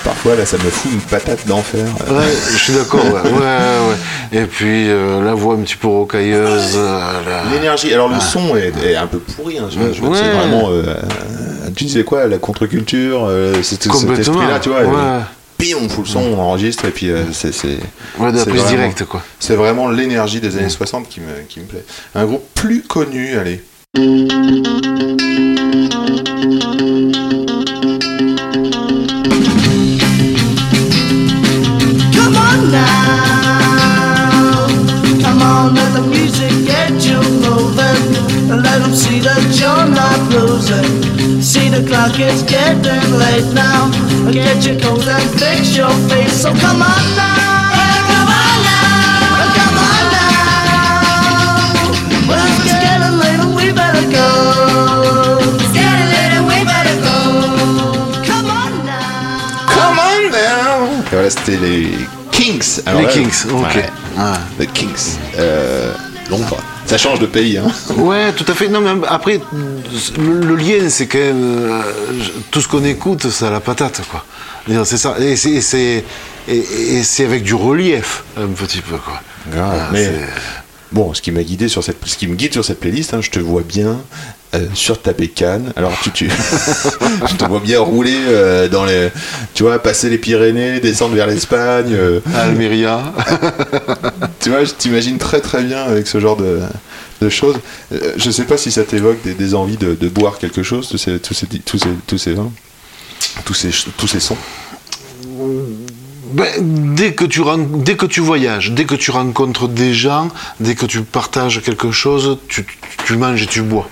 Parfois là ça me fout une patate d'enfer. Ouais, je suis d'accord, ouais. Et puis euh, la voix un petit peu rocailleuse. L'énergie, alors le son est, est un peu pourri, hein, je- je- c'est vraiment. tu disais quoi, la contre-culture, c'est cet esprit-là, tu vois. Pim, on fout le son, on enregistre et puis euh, c'est. c'est- Ouais, de la c'est prise vraiment- directe, quoi. C'est vraiment l'énergie des années 60 qui me, qui me plaît. Un groupe plus connu, allez. Come on now, come on, let the music that you're not losing. See the clock is getting late now. Get your coat and fix your face. So come on now, come on now, come on now. Well, it's getting late and we better go. It's getting late and we better go. Come on now. Come on now Et voilà, c'était les Kings. Alors Les là, Kings, ok. ouais, Ah. les Kings. Euh, Londres. Ça change de pays, hein. Ouais, tout à fait. Non, mais après, le, le lien, c'est quand même. euh, tout ce qu'on écoute, c'est à la patate, quoi. C'est ça. Et c'est- et c'est et, et c'est avec du relief, un petit peu, quoi. Ah, mais bon, ce qui m'a guidé sur cette, ce qui me guide sur cette playlist, hein, je te vois bien euh, sur ta bécane. Alors tu, tu je te vois bien rouler euh, dans les, tu vois, passer les Pyrénées, descendre vers l'Espagne. euh, Almeria. tu vois, je t'imagine très très bien avec ce genre de, de choses. Je sais pas si ça t'évoque des, des envies de, de boire quelque chose, tous ces, tous ces, tous ces, tous ces vins, tous ces, tous ces sons. Ben, dès, que tu dès que tu voyages, dès que tu rencontres des gens, dès que tu partages quelque chose, tu, tu manges et tu bois.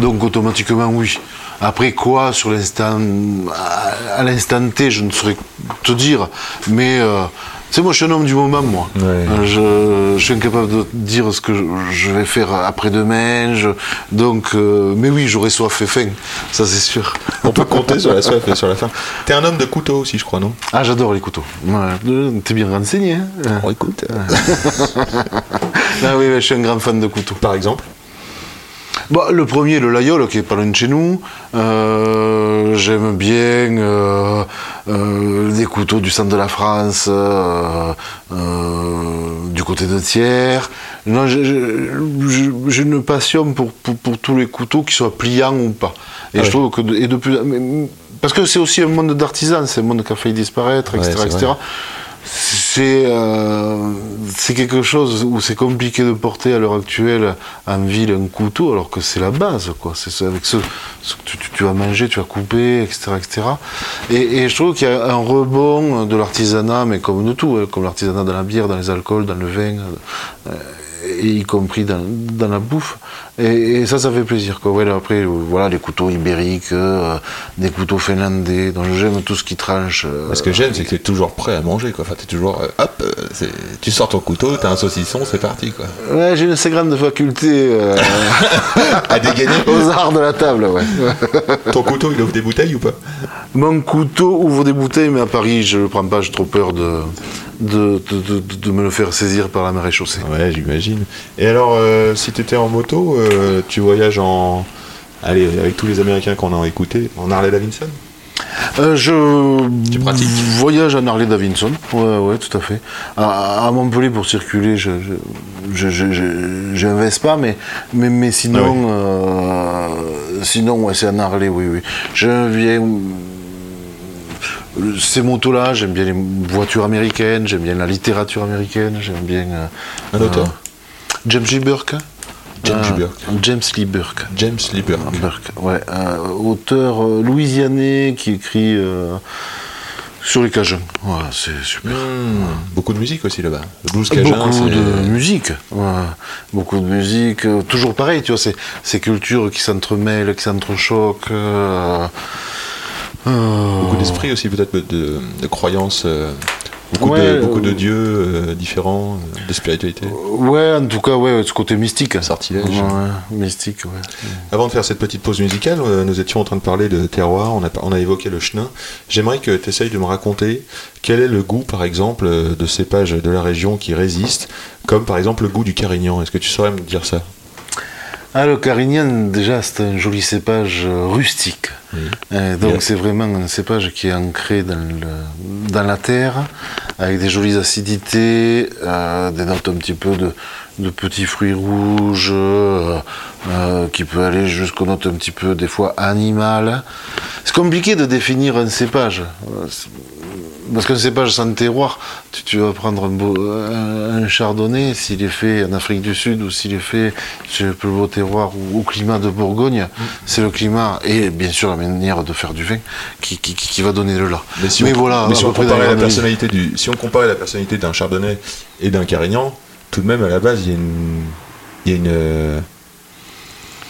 Donc automatiquement, oui. Après quoi, sur l'instant, à, l'instant T, je ne saurais te dire. Mais, euh, tu sais, moi, je suis un homme du moment, moi. Ouais. Euh, Je, je suis incapable de dire ce que je, vais faire après-demain. je- donc, euh, mais oui, j'aurais soif et faim, ça c'est sûr. On peut compter sur la soif et sur la faim. T'es un homme de couteau aussi, je crois, non? Ah, j'adore les couteaux. Ouais, T'es bien renseigné. Hein? Oh, écoute. Ah oui, oui, je suis un grand fan de couteaux. Par exemple? Bah, le premier, le Layol, qui est pas loin de chez nous. Euh, J'aime bien euh, euh, les couteaux du centre de la France, euh, euh, du côté de Thiers. J'ai- une passion pour, pour, pour tous les couteaux, qu'ils soient pliants ou pas. Et Ah je trouve que de, et de plus, mais- parce que c'est aussi un monde d'artisans, c'est un monde qui a failli disparaître, etc., Ouais, euh, c'est quelque chose où c'est compliqué de porter à l'heure actuelle en ville un couteau, alors que c'est la base, quoi. C'est avec ce, que tu, tu- vas tu vas couper, etc., etc. Et, je trouve qu'il y a un rebond de l'artisanat, mais comme de tout, hein, comme l'artisanat dans la bière, dans les alcools, dans le vin. euh, y compris dans, dans la bouffe. Et, et ça, ça fait plaisir. Quoi. Ouais, après, euh, voilà, les couteaux ibériques, euh, des couteaux finlandais. Donc j'aime tout ce qui tranche. euh, Ce que j'aime, c'est que t'es toujours prêt à manger, quoi. Enfin, t'es toujours, euh, hop, tu sors ton couteau, t'as un saucisson, c'est parti, quoi. Ouais, j'ai une assez grande faculté À dégainer. aux arts de la table, ouais. Ton couteau, il ouvre des bouteilles ou pas? Mon couteau ouvre des bouteilles, mais à Paris, je le prends pas, j'ai trop peur de, de, de, de- de me le faire saisir par la marée chaussée. Ouais, j'imagine. Et alors, euh, si t'étais en moto, euh, tu voyages en. Allez, avec tous les Américains qu'on a écoutés, en Harley Davidson? Euh, je Tu pratiques voyage en Harley Davidson, ouais, ouais, tout à fait. À, à Montpellier pour circuler, je, je, je, je- Vespa, mais, mais, mais sinon, euh, sinon ouais, c'est en Harley, oui, oui. Je viens. Euh, Ces motos-là, j'aime bien les voitures américaines, j'aime bien la littérature américaine, j'aime bien. euh, Un auteur James Lee Burke. James Euh, Lee Burke. James Lee Burke. James Lee Burke. Burke, ouais, un auteur euh, louisianais qui écrit euh, sur les Cajuns. Ouais, c'est super. Hmm, beaucoup de musique aussi là-bas. Le blues cajun, Beaucoup de musique, ouais. beaucoup de musique, euh, toujours pareil, tu vois, c'est ces cultures qui s'entremêlent, qui s'entrechoquent. euh, euh, Beaucoup d'esprit aussi, peut-être, de, de croyances. euh, beaucoup, Ouais, de, beaucoup de euh, dieux euh, différents, de spiritualité. Ouais, en tout cas, ouais, ce côté mystique. Sortilège. Ouais, mystique, ouais. Avant de faire cette petite pause musicale, nous étions en train de parler de terroir, on a, on a évoqué le chenin. J'aimerais que tu essayes de me raconter quel est le goût, par exemple, de cépages de la région qui résistent, comme par exemple le goût du carignan. Est-ce que tu saurais me dire ça? Ah, le Carignan, déjà, c'est un joli cépage euh, rustique. Euh, donc, c'est vraiment un cépage qui est ancré dans, le, dans la terre, avec des jolies acidités, euh, des notes un petit peu de, de petits fruits rouges, euh, euh, qui peut aller jusqu'aux notes un petit peu, des fois, animales. C'est compliqué de définir un cépage. Euh, Parce qu'un cépage sans terroir, tu, tu vas prendre un, beau, un, un chardonnay, s'il est fait en Afrique du Sud ou s'il est fait sur le plus beau terroir ou au climat de Bourgogne, c'est le climat et bien sûr la manière de faire du vin qui, qui, qui- qui va donner le là. Mais si Mais on, voilà, mais si à on peu près comparait dans la les grandes personnalité du, si on comparait la personnalité d'un chardonnay et d'un carignan, tout de même à la base il y a une, il y a une, euh,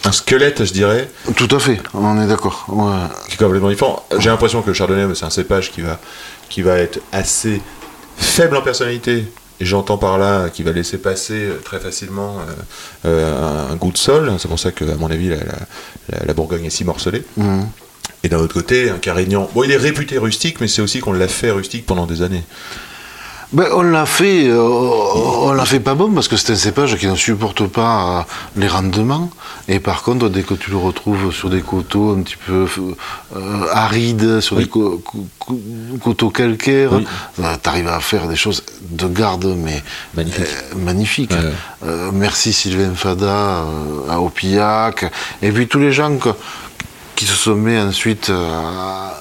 un squelette, je dirais. Tout à fait, on est d'accord. ouais. qui est complètement différent. J'ai l'impression que le chardonnay, c'est un cépage qui va, qui va être assez faible en personnalité. Et j'entends par là qui va laisser passer euh, très facilement euh, un goût de sol. C'est pour ça que, à mon avis, la, la- la- la Bourgogne est si morcelée. Et d'un autre côté, un carignan. Bon, il est réputé rustique, mais c'est aussi qu'on l'a fait rustique pendant des années. Ben, on l'a fait, euh, on l'a fait pas bon parce que c'est un cépage qui ne supporte pas euh, les rendements. Et par contre, dès que tu le retrouves sur des coteaux un petit peu euh, arides, sur des co- co- co- coteaux calcaires, Oui. tu arrives à faire des choses de garde, mais Magnifique. euh. Ouais. Merci Sylvain Fada à Opillac. Et puis tous les gens que- qui se sont mis ensuite euh,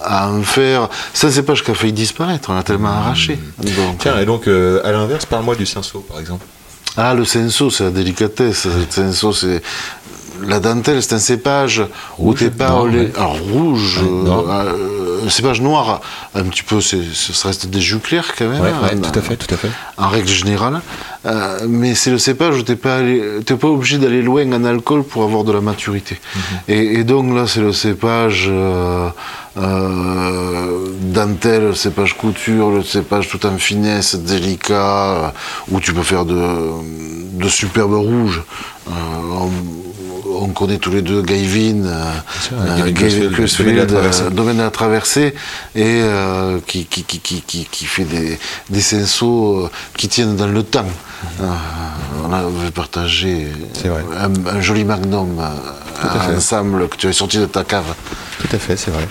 à, à en faire. C'est un cépage qui a failli disparaître, on l'a tellement arraché. Donc, Mmh. Tiens, et donc, euh, à l'inverse, parle-moi du cinceau, par exemple. Ah, le senso, c'est la délicatesse. Le senso, c'est. La dentelle, c'est un cépage où Rouge, t'es pas noir, au ouais. Alors, rouge, euh, euh, un cépage noir, un petit peu, c'est, ça reste des jus clairs quand même. Ouais, hein, ouais, en- tout à fait, tout à fait. En règle générale. Euh, mais c'est le cépage où t'es pas, allé- t'es pas obligé d'aller loin en alcool pour avoir de la maturité. Mhm. et, et donc là, c'est le cépage euh, euh, dentelle, le cépage couture, le cépage tout en finesse, délicat, euh, où tu peux faire de, de superbes rouges. Euh, on, on connaît tous les deux Gavin, euh, euh, Gavin Domaine Traversée. euh, domaine de la traversée et euh, qui, qui, qui, qui, qui, qui fait des, des euh, qui tiennent dans le temps. Euh, on avait partagé un, joli magnum euh, à ensemble que tu as sorti de ta cave. Tout à fait, c'est vrai.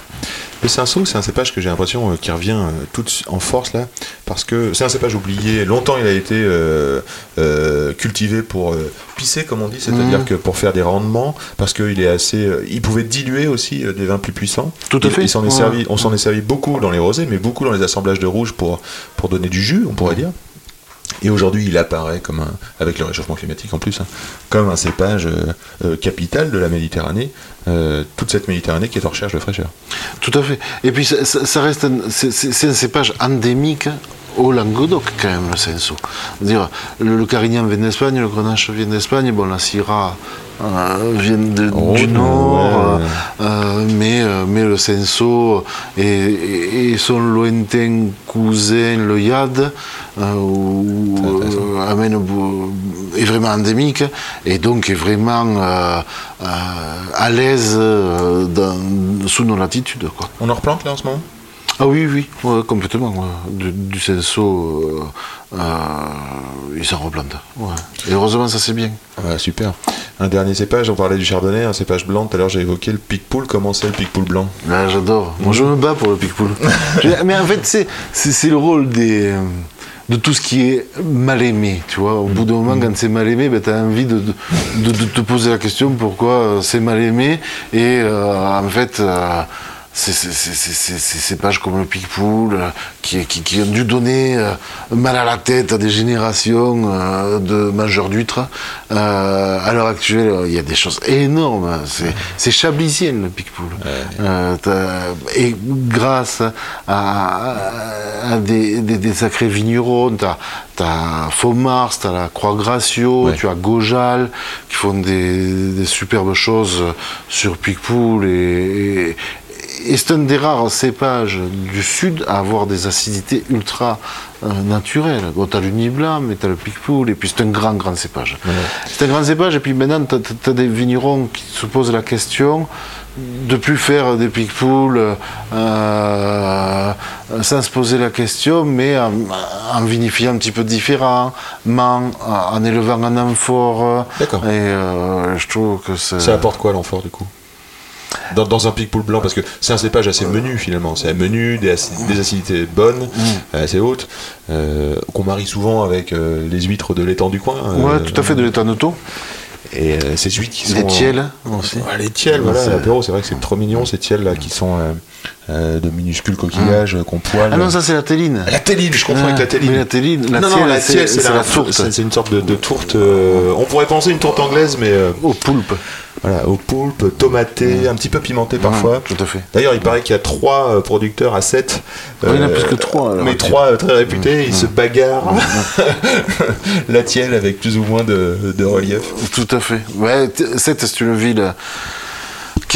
Le cinceau, c'est un cépage que j'ai l'impression euh, qui revient euh, tout en force là, parce que c'est un cépage oublié. Longtemps, il a été euh, cultivé pour pisser, comme on dit, c'est-à-dire Mhm. que pour faire des rendements, parce qu'il est assez, il pouvait diluer aussi des vins plus puissants. Tout à Il- fait. il s'en est Ouais. servi, on s'en est servi beaucoup dans les rosés, mais beaucoup dans les assemblages de rouge pour pour donner du jus, on pourrait dire. Et aujourd'hui, il apparaît comme un, avec le réchauffement climatique en plus, hein, comme un cépage euh, euh, capital de la Méditerranée, euh, toute cette Méditerranée qui est en recherche de fraîcheur. Tout à fait. Et puis ça, reste c'est, un cépage endémique au Languedoc quand même le senso. Dire le, le Carignan vient d'Espagne, le Grenache vient d'Espagne, bon la Syrah euh, vient de- Oh, du Nord, ouais. euh, mais, euh, mais le senso et, et- et son lointain cousin le Yad euh, où, euh, amène est vraiment endémique et donc est vraiment euh, euh, à l'aise euh, sous nos latitudes quoi. On en replante là en ce moment? Ah oui, oui, ouais, complètement. ouais. Du, du senso, euh, euh, il s'en replante. Ouais. Et heureusement, ça c'est bien. Super. Un dernier cépage, on parlait du chardonnay, un cépage blanc. Tout à l'heure, j'ai évoqué le picpoul. Comment c'est le picpoul blanc? Là, j'adore. Moi, je me bats pour le picpoul. Mais en fait, c'est, le rôle des, euh, de tout ce qui est mal aimé. Tu vois, au bout d'un moment, quand c'est mal aimé, ben, tu as envie de, de, de- de te poser la question pourquoi euh, c'est mal aimé? Et euh, en fait. euh, ces pages comme le Picpoul euh, qui, qui, qui ont dû donner euh, mal à la tête à des générations euh, de mangeurs d'huîtres. Euh, à l'heure actuelle, il y a des choses énormes. C'est chablisien le Picpoul. T'as- et grâce à, à- à des, des- des sacrés vignerons, tu as, Faux-Mars, tu as la Croix-Gracio, Ouais. tu as Gojal qui font des, des superbes choses sur Picpoul et, et- et c'est un des rares cépages du sud à avoir des acidités ultra euh, naturelles. Bon, tu as le Nid blanc, mais tu as le Picpoul, et puis c'est un grand, grand cépage. C'est un grand cépage, et puis maintenant, tu as, des vignerons qui se posent la question de plus faire des Picpoul euh, sans se poser la question, mais en, en vinifiant un petit peu différemment, en élevant en amphore. D'accord. Et euh, je trouve que c'est... Ça apporte quoi l'amphore du coup? Dans, dans un picpoul blanc, parce que c'est un cépage assez menu finalement, c'est menu, des, aci- des acidités bonnes, euh, assez hautes, euh, qu'on marie souvent avec euh, les huîtres de l'étang du coin. Ouais, euh, tout à fait, de l'état noto. Et euh, ces huîtres qui sont. Les tiels aussi. Ouais, les tiels, voilà, l'apéro, c'est vrai que c'est trop mignon, ces tiels là qui sont euh, de minuscules coquillages euh, qu'on poêle. Ah non, ça c'est la téline. La téline, je confonds Ah, avec la téline. mais la téline, la non, non, tielle, la c'est- tielle, c'est la, la tourte. C'est une sorte de, de tourte. euh, on pourrait penser une tourte anglaise, mais euh, Au poulpe. voilà, au poulpe, tomaté, un petit peu pimenté parfois. Tout à fait. D'ailleurs, il paraît qu'il y a trois euh, producteurs à 7. Ouais, il y en a plus que trois, alors. Mais trois très réputés, ils se bagarrent. la tielle avec plus ou moins de, de relief. Tout à fait. Ouais, t- Sète, c'est une ville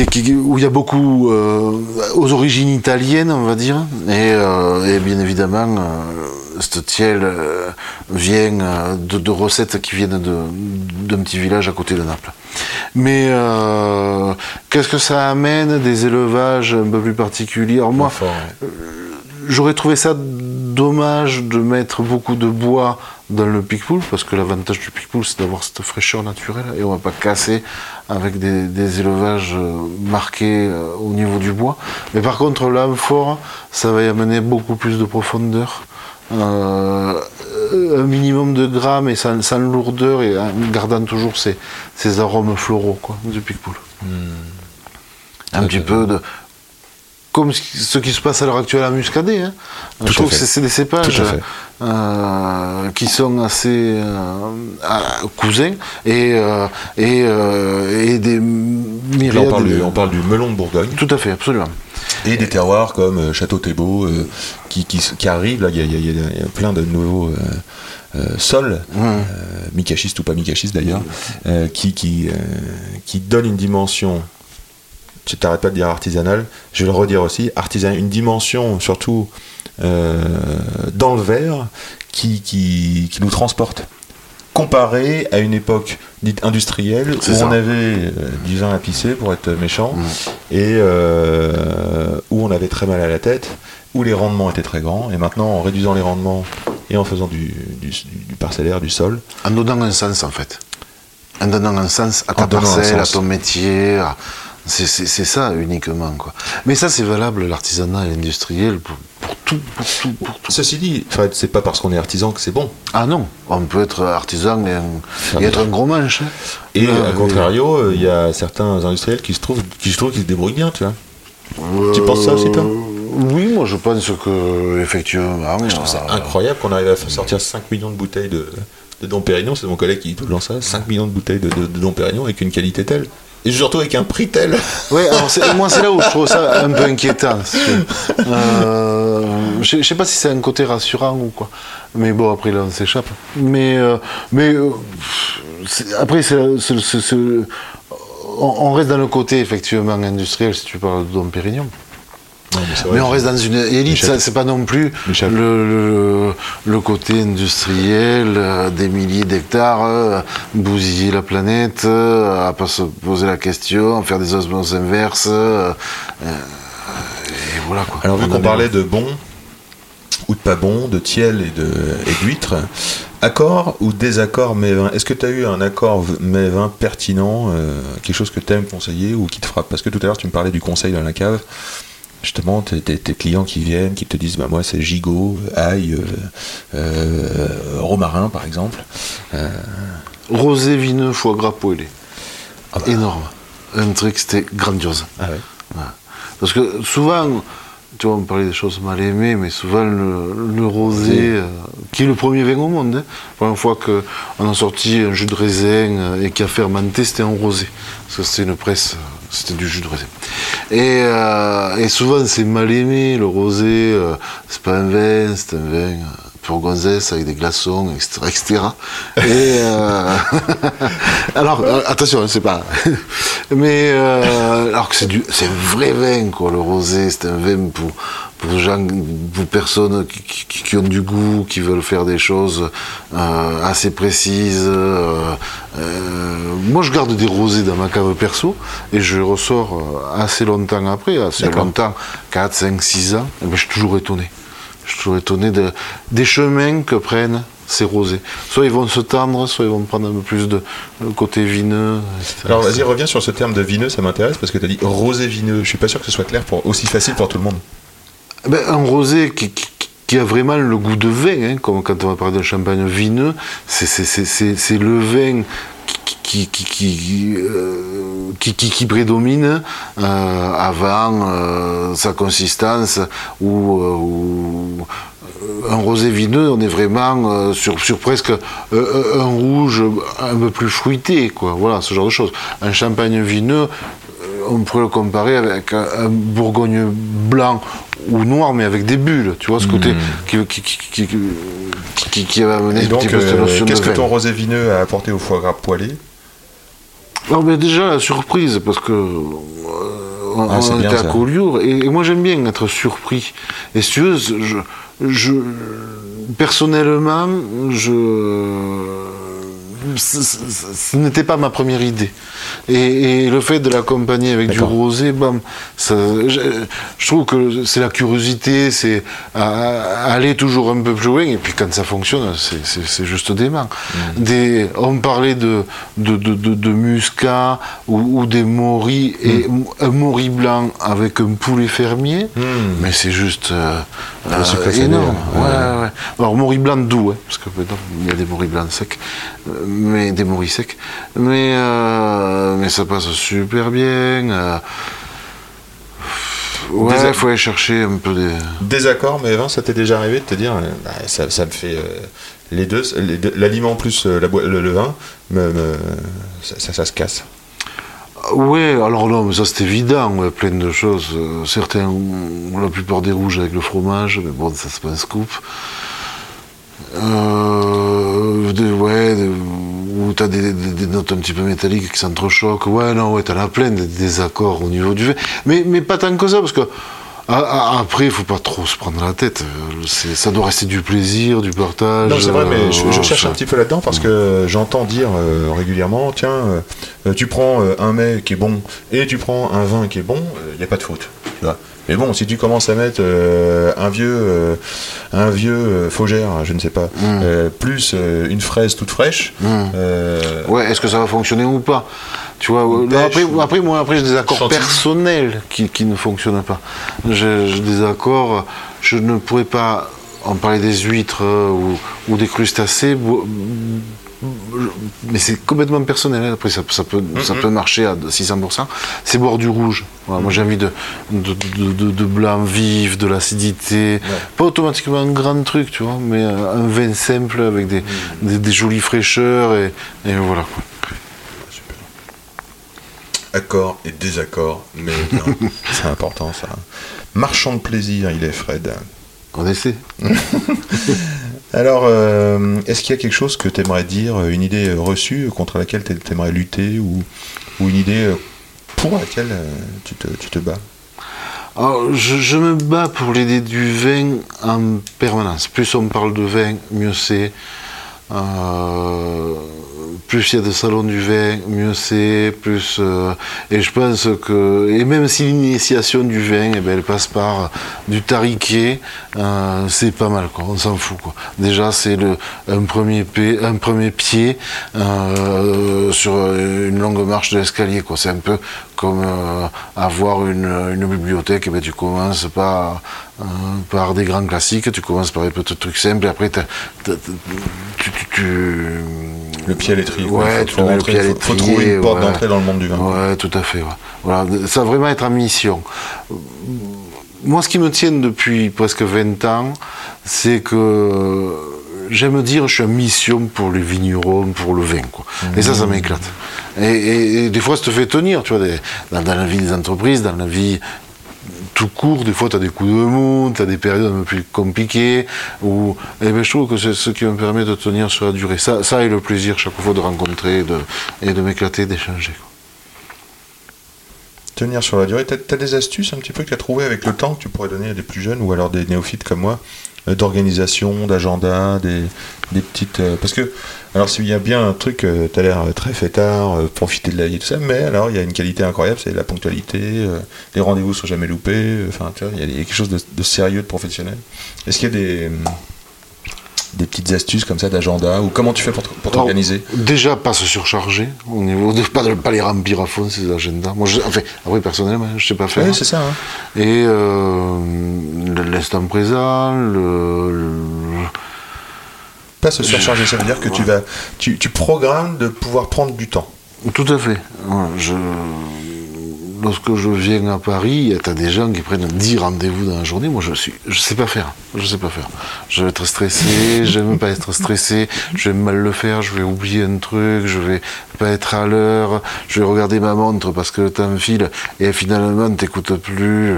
qui, qui- où il y a beaucoup euh, aux origines italiennes, on va dire. Et, euh, et bien évidemment, euh, cette tielle euh, vient de, de recettes qui viennent d'un petit village à côté de Naples. Mais qu'est-ce que ça amène Des élevages un peu plus particuliers? Alors moi. J'aurais trouvé ça dommage de mettre beaucoup de bois dans le pickpool, parce que l'avantage du pickpool, c'est d'avoir cette fraîcheur naturelle, et on va pas casser avec des, des élevages euh, marqués euh, au niveau du bois. Mais par contre, l'amphore, ça va y amener beaucoup plus de profondeur. Euh, un minimum de grammes et sans, sans lourdeur et en gardant toujours ces, ces arômes floraux quoi, du pickpool. Un petit peu de, comme ce qui- se passe à l'heure actuelle à Muscadet. Hein. Je trouve que c'est- des cépages. Euh, qui sont assez euh, cousins et, euh, et, et des myriades. on parle, du, de- on parle du melon de Bourgogne. Tout à fait, absolument. Et des terroirs comme Château Thébault qui, qui, qui arrivent. Là, il y a, y y plein de nouveaux euh, sols, micachistes ou pas micachistes d'ailleurs, euh, qui, qui, qui donnent une dimension. Tu t'arrêtes pas de dire artisanale, je vais le redire aussi, artisanal, une dimension surtout euh, dans le verre qui, qui, qui nous transporte. Comparé à une époque dite industrielle où ça. on avait euh, du vin à pisser pour être méchant et euh, où on avait très mal à la tête, où les rendements étaient très grands et maintenant en réduisant les rendements et en faisant du, du, du parcellaire, du sol, En donnant un sens, en fait. En donnant un sens à ta parcelle, à ton métier. à- C'est ça uniquement. Quoi. Mais ça, c'est valable, l'artisanat et l'industriel, pour, pour tout, pour tout, pour tout. Ceci dit, c'est pas parce qu'on est artisan que c'est bon. Ah non, on peut être artisan et, un- et être un gros manche. hein. Et Euh, à contrario, euh, il y a certains industriels qui se trouvent, qui je trouve, qui se débrouillent bien, tu vois. Tu penses ça aussi, toi Oui, moi je pense que effectivement. Je trouve ça euh, incroyable qu'on arrive à faire sortir 5 millions de bouteilles de, de Dom Pérignon. C'est mon collègue qui dit tout le temps ça. 5 millions de bouteilles de, de, de Dom Pérignon avec une qualité telle. Et surtout avec un prix tel. Ouais, alors moi c'est là où je trouve ça un peu inquiétant. Euh, Je je sais pas si c'est un côté rassurant ou quoi. Mais bon, après là, on s'échappe. Mais, euh, mais euh, après, c'est- on reste dans le côté effectivement industriel si tu parles de Dom Pérignon. Non, mais on reste dans une élite, Michel. ça, c'est pas non plus le, le, le côté industriel, euh, des milliers d'hectares, euh, bousiller la planète, euh, à pas se poser la question, faire des osmoses inverses, euh, et voilà quoi. Alors vu On qu'on parlait de bon ou de pas bon, de tiel et de et d'huître, accord ou désaccord mais Est-ce que tu as eu un accord mais vin pertinent, euh, quelque chose que tu aimes conseiller ou qui te frappe? Parce que tout à l'heure tu me parlais du conseil dans la cave. Justement, tes, tes- tes clients qui viennent, qui te disent bah moi c'est gigot, ail, euh, euh, romarin par exemple. Euh, Rosé, vineux, foie gras, poêlé. Ah bah. Énorme. Un truc, c'était grandiose. ah ouais. Parce que souvent, tu vois, on parlait des choses mal aimées, mais souvent le, le rosé, euh, qui est le premier vin au monde, hein. la première fois qu'on a sorti un jus de raisin euh, et qui a fermenté, c'était un rosé. Parce que c'était une presse, euh, c'était du jus de raisin. Et, euh, et souvent, c'est mal aimé, le rosé, euh, c'est pas un vin, c'est un vin. Pour gonzesse avec des glaçons, etc. etc. Et euh, alors euh, attention, c'est pas. Mais euh, alors que c'est du, c'est un vrai vin quoi, le rosé, c'est un vin pour pour gens, pour personnes qui, qui- qui ont du goût, qui veulent faire des choses euh, assez précises. moi, je garde des rosés dans ma cave perso et je ressors assez longtemps après, assez longtemps, 4, 5, 6 ans. Et ben, je suis toujours étonné. Je suis toujours étonné de- des chemins que prennent ces rosés. Soit ils vont se tendre, soit ils vont prendre un peu plus de côté vineux. etc. Alors vas-y reviens sur ce terme de vineux, ça m'intéresse parce que tu as dit rosé vineux. Je suis pas sûr que ce soit clair pour aussi facile pour tout le monde. Ben, un rosé qui, qui- qui a vraiment le goût de vin, hein, comme quand on va parler d'un champagne vineux, c'est le vin euh, qui- prédomine euh, avant euh, sa consistance ou, un rosé vineux, on est vraiment sur, sur presque un rouge un peu plus fruité, quoi. Voilà, ce genre de choses. Un champagne vineux, on pourrait le comparer avec un, un bourgogne blanc ou noir, mais avec des bulles, tu vois, ce côté qui, qui, qui, qui, va amener Et donc petit euh, qu'est-ce que ton rosé vineux a apporté au foie gras poêlé Alors, ben, déjà, la surprise, parce que euh, on, Ah, on bien, était à. Collioure, et, et moi j'aime bien être surpris. Et si tu veux, je, je, personnellement, je, ce, n'était pas ma première idée. Et, et le fait de l'accompagner avec du rosé, bam, ça, je, je trouve que c'est la curiosité, c'est aller toujours un peu plus loin, et puis quand ça fonctionne, c'est- juste dément. Mmh. Des, on parlait de, de, de, de, de muscat ou, ou des moris, et Mmh. un mori blanc avec un poulet fermier, Mmh. mais c'est juste euh, salé, énorme. ouais. Ouais, ouais, ouais. Alors, mori blanc doux, hein, parce que maintenant, il y a des moris blancs secs, euh, mais des moris secs, mais, euh, mais ça passe super bien. euh. Ouais, il faut aller chercher un peu des. Désaccord, mais vin, ça t'est déjà arrivé de te dire, euh, bah, ça, ça me fait euh, les deux, l'aliment plus la le, le vin, me, me- ça, ça, ça se casse. Ouais, alors non, mais ça c'est évident, ouais, plein de choses. Certains la plupart des rouges avec le fromage, mais bon, ça c'est pas un scoop. Euh, des- ouais, des- où t'as des, des, des notes un petit peu métalliques qui s'entrechoquent. Ouais, non, ouais, t'en as plein des désaccords au niveau du vin. Mais, mais pas tant que ça, parce que a- a- après, il faut pas trop se prendre la tête. Euh, Ça doit rester du plaisir, du partage. Non, c'est vrai, mais euh, je, cherche un petit peu là-dedans parce que j'entends dire euh, régulièrement, tiens, euh, tu prends un mets qui est bon et tu prends un vin qui est bon, il n'y a pas de faute. Tu vois. Mais bon, si tu commences à mettre euh, un vieux, euh, un vieux euh, faugère, je ne sais pas, euh, plus une fraise toute fraîche, euh, Ouais, est-ce que ça va fonctionner ou pas? Tu vois, après, ou- après, moi, après, j'ai des accords Chantilly. personnels qui, qui ne fonctionnent pas. J'ai des accords, je ne pourrais pas, on parlait des huîtres ou, ou des crustacés, mais c'est complètement personnel. hein. Après, ça, ça peut, ça peut marcher à 600%. C'est boire du rouge. Voilà, Moi, j'ai envie de, de, de, de- de blanc vif, de l'acidité. Pas automatiquement un grand truc, tu vois, mais euh, un vin simple avec des, des, des jolies fraîcheurs et, et voilà. quoi. accord et désaccord, mais c'est important ça. Marchand de plaisir, il est Fred. On essaie. Alors, euh, est-ce qu'il y a quelque chose que tu aimerais dire, une idée euh, reçue contre laquelle tu aimerais lutter ou, une idée euh, pour laquelle euh, tu, te, bats? Alors, je, me bats pour l'idée du vin en permanence. Plus on parle de vin, mieux c'est. Euh, plus il y a de salons du vin, mieux c'est. Plus euh, et je pense que et même si l'initiation du vin, eh ben, elle passe par du tariquet, euh, c'est pas mal quoi. On s'en fout quoi. Déjà c'est un premier pied, un premier pied euh, sur une longue marche de l'escalier quoi. C'est un peu comme avoir une, bibliothèque. eh ben, tu commences euh, par des grands classiques, tu commences par des petits trucs simples, et après tu, tu- Le pied à l'étrier. Ouais, faut, tu mets le pied à faut- faut trouver une porte ouais. d'entrée dans le monde du vin. Ouais, tout à fait. ouais. Voilà, ça va vraiment être en mission. Moi, ce qui me tient depuis presque 20 ans, c'est que j'aime dire je suis en mission pour les vignerons, pour le vin. Quoi. Et ça, ça m'éclate. Et, et- et des fois, ça te fait tenir, tu vois, des- dans, dans la vie des entreprises, dans la vie court, des fois tu des coups de mou, tu des périodes un peu plus compliquées, où, et ben, je trouve que c'est ce qui me permet de tenir sur la durée. Ça, ça le plaisir chaque fois de rencontrer de, et de m'éclater, d'échanger. Tenir sur la durée. T'as as des astuces un petit peu que tu as trouvé avec le temps que tu pourrais donner à des plus jeunes ou alors des néophytes comme moi d'organisation, d'agenda, des, des petites. euh, parce que, alors, s'il y a bien un truc, euh, t'as l'air euh, très fêtard, euh, profiter de la vie et tout ça, mais alors, il y a une qualité incroyable, c'est la ponctualité, euh, les rendez-vous sont jamais loupés, euh, enfin, tu vois, il y a- quelque chose de, de sérieux, de professionnel. Est-ce qu'il y a des. Des petites astuces comme ça d'agenda ou comment tu fais pour, pour t'organiser Déjà, pas se surcharger, au niveau de pas, de- pas les remplir à fond ces agendas. Moi, je, enfin, après, personnellement, je sais pas faire. Oui, c'est ça. hein. Et euh, l'instant présent, le, le- Pas se surcharger, ça veut dire que tu vas, tu, tu programmes de pouvoir prendre du temps. Tout à fait. Je, lorsque je viens à Paris, tu as des gens qui prennent 10 rendez-vous dans la journée. Moi, je suis, je sais pas faire. Je sais pas faire. Je vais être stressé, j'aime pas être stressé, je vais mal le faire, je vais oublier un truc, je vais pas être à l'heure, je vais regarder ma montre parce que le temps file et finalement, t'écoutes plus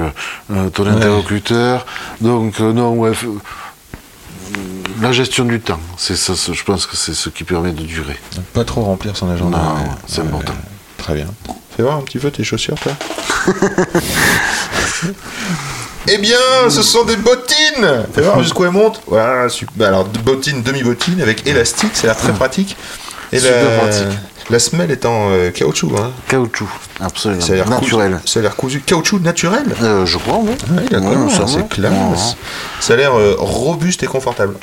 euh, ton interlocuteur. Donc, euh, non, ouais. La gestion du temps, c'est ça, je pense que c'est ce qui permet de durer. Pas trop remplir son agenda. Non, Ouais, c'est important. Très bien. Fais voir un petit peu tes chaussures, toi. eh bien, ce sont des bottines Fais voir jusqu'où elles montent. Voilà, super. Bah, Alors, bottines, demi-bottines avec élastique, ça a l'air très pratique. Et Super la, pratique. la semelle est en euh, caoutchouc. Hein. Caoutchouc, absolument. Ça a l'air Naturel. cousu- Ça a l'air cousu. Caoutchouc naturel Euh, je crois, oui. Oui, d'accord, Ouais, ça c'est classe. Ça a l'air euh, robuste et confortable.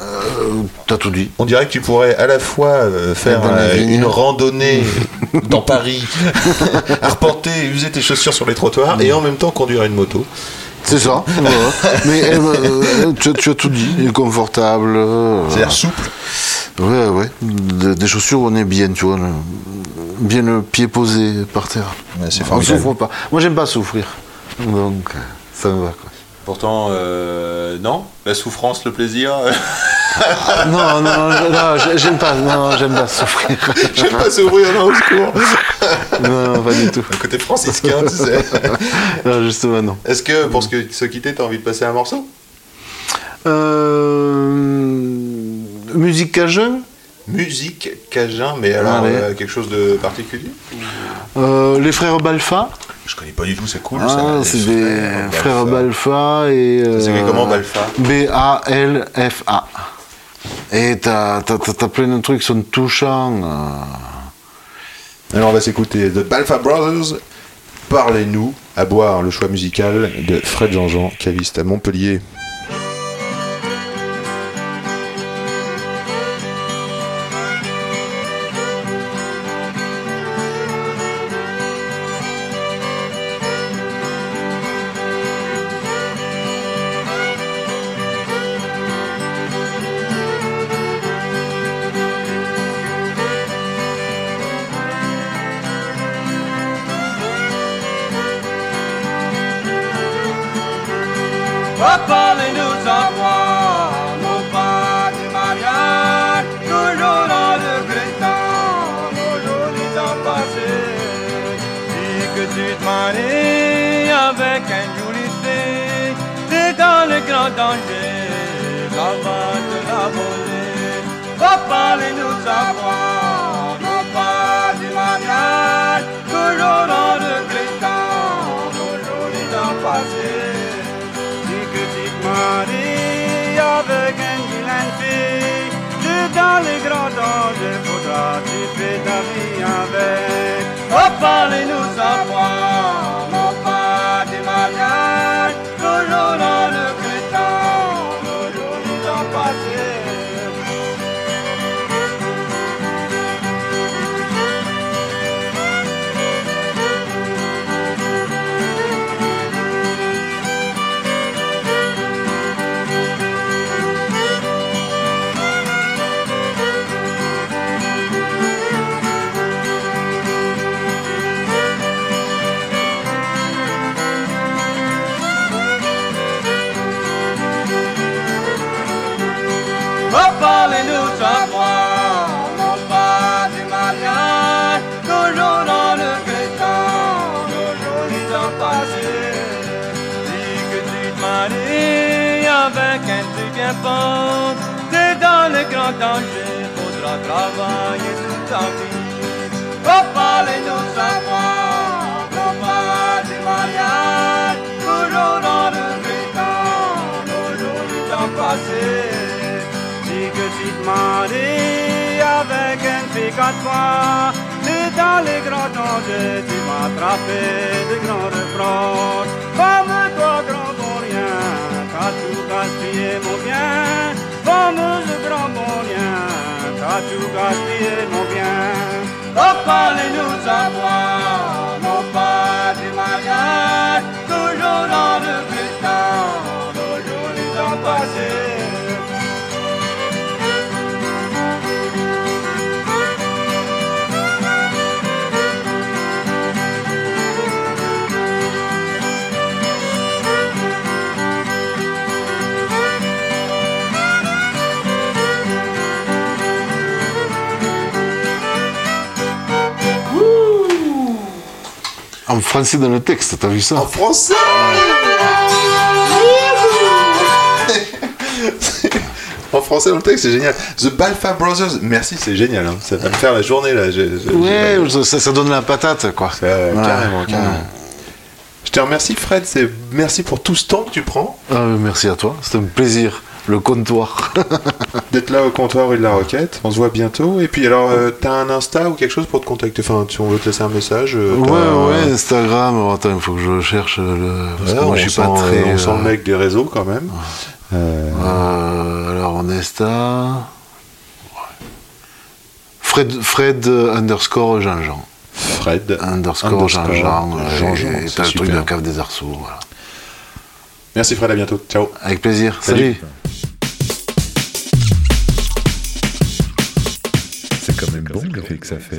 Euh, T'as tout dit. On dirait que tu pourrais à la fois euh, faire euh, une randonnée dans Paris, arpenter user tes chaussures sur les trottoirs et en même temps conduire une moto. C'est ça. voilà. Mais euh, tu, tu as tout dit. Il est confortable. euh, C'est-à-dire souple. Ouais, ouais. Des, des chaussures où on est bien, tu vois. le- bien le pied posé par terre. Ouais, on formidable. souffre pas. Moi, j'aime pas souffrir. Donc, ça me va, quoi. Pourtant, euh, non. La souffrance, le plaisir. Non, non, non, non, j'ai- j'aime pas. Non, j'aime pas souffrir. J'aime pas s'ouvrir, non, au secours. Non, non, pas du tout. Le côté franciscain, tu sais. Non, justement, non. Est-ce que pour se se quitter, t'as envie de passer un morceau? Euh, musique cajun Musique cajun, mais alors euh, quelque chose de particulier? Les frères Balfa. Je connais pas du tout, c'est cool. Ah, c'est des frères Balfa et. Euh, comment, Balfa B-A-L-F-A. Et t'as plein de trucs qui sont touchants. euh. Alors on va s'écouter The Balfa Brothers. Parlez-nous à boire le choix musical de Fred Jean-Jean, caviste à Montpellier. Dangers, tu vas attraper de grands refrains. Comme toi, grand bon rien, t'as tout gaspillé mon bien. Fameuse grand bon rien, t'as tout gaspillé mon bien. Oh, parlez-nous de savoir, français dans le texte, t'as vu ça En français En français dans le texte, c'est génial. The Balfa Brothers, merci, c'est génial. hein. Ça va me faire la journée là. Je- je- Ouais, ça, ça donne la patate, quoi. Euh. Carrément, carrément. Je te remercie Fred, merci pour tout ce temps que tu prends Ah, merci à toi, c'était un plaisir. Le comptoir. d'être là au comptoir rue de la Roquette. On se voit bientôt. Et puis alors, euh, t'as un Insta ou quelque chose pour te contacter? Enfin, si on veut te laisser un message. euh, ouais, ouais, Instagram. Attends, il faut que je cherche le. Parce Ouais, que moi, je suis sent, pas très. on sent euh, le mec des réseaux quand même. Euh, euh, alors, on Insta. Fred, Fred underscore Jean-Jean. Fred Underscore Jean-Jean. euh, Jean-Jean, super. la cave des arceaux. Voilà. Merci Fred, à bientôt. Ciao. Avec plaisir. Salut. Salut. C'est quand même bon l'effet que ça fait.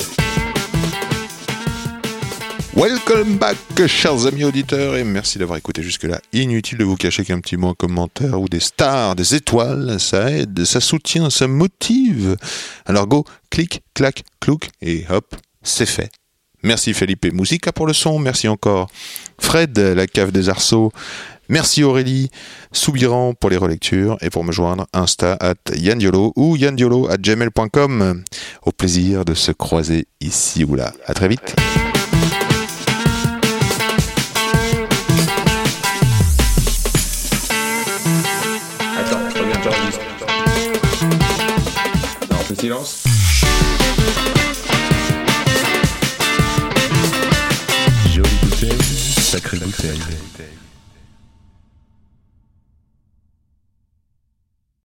Welcome back, chers amis auditeurs, et merci d'avoir écouté jusque-là. Inutile de vous cacher qu'un petit mot en commentaire ou des stars, des étoiles, ça aide, ça soutient, ça motive. Alors go, clic, clac, clouc, et hop, c'est fait. Merci Felipe Musica pour le son, merci encore Fred, la cave des arceaux, merci Aurélie Soubiran pour les relectures, et pour me joindre, Insta at yandiolo ou yandiolo at gmail.com. Au plaisir de se croiser ici ou là. À très vite. Attends, regarde, j'enregistre. Non, on fait silence. Jolie bouteille, sacrée bouteille.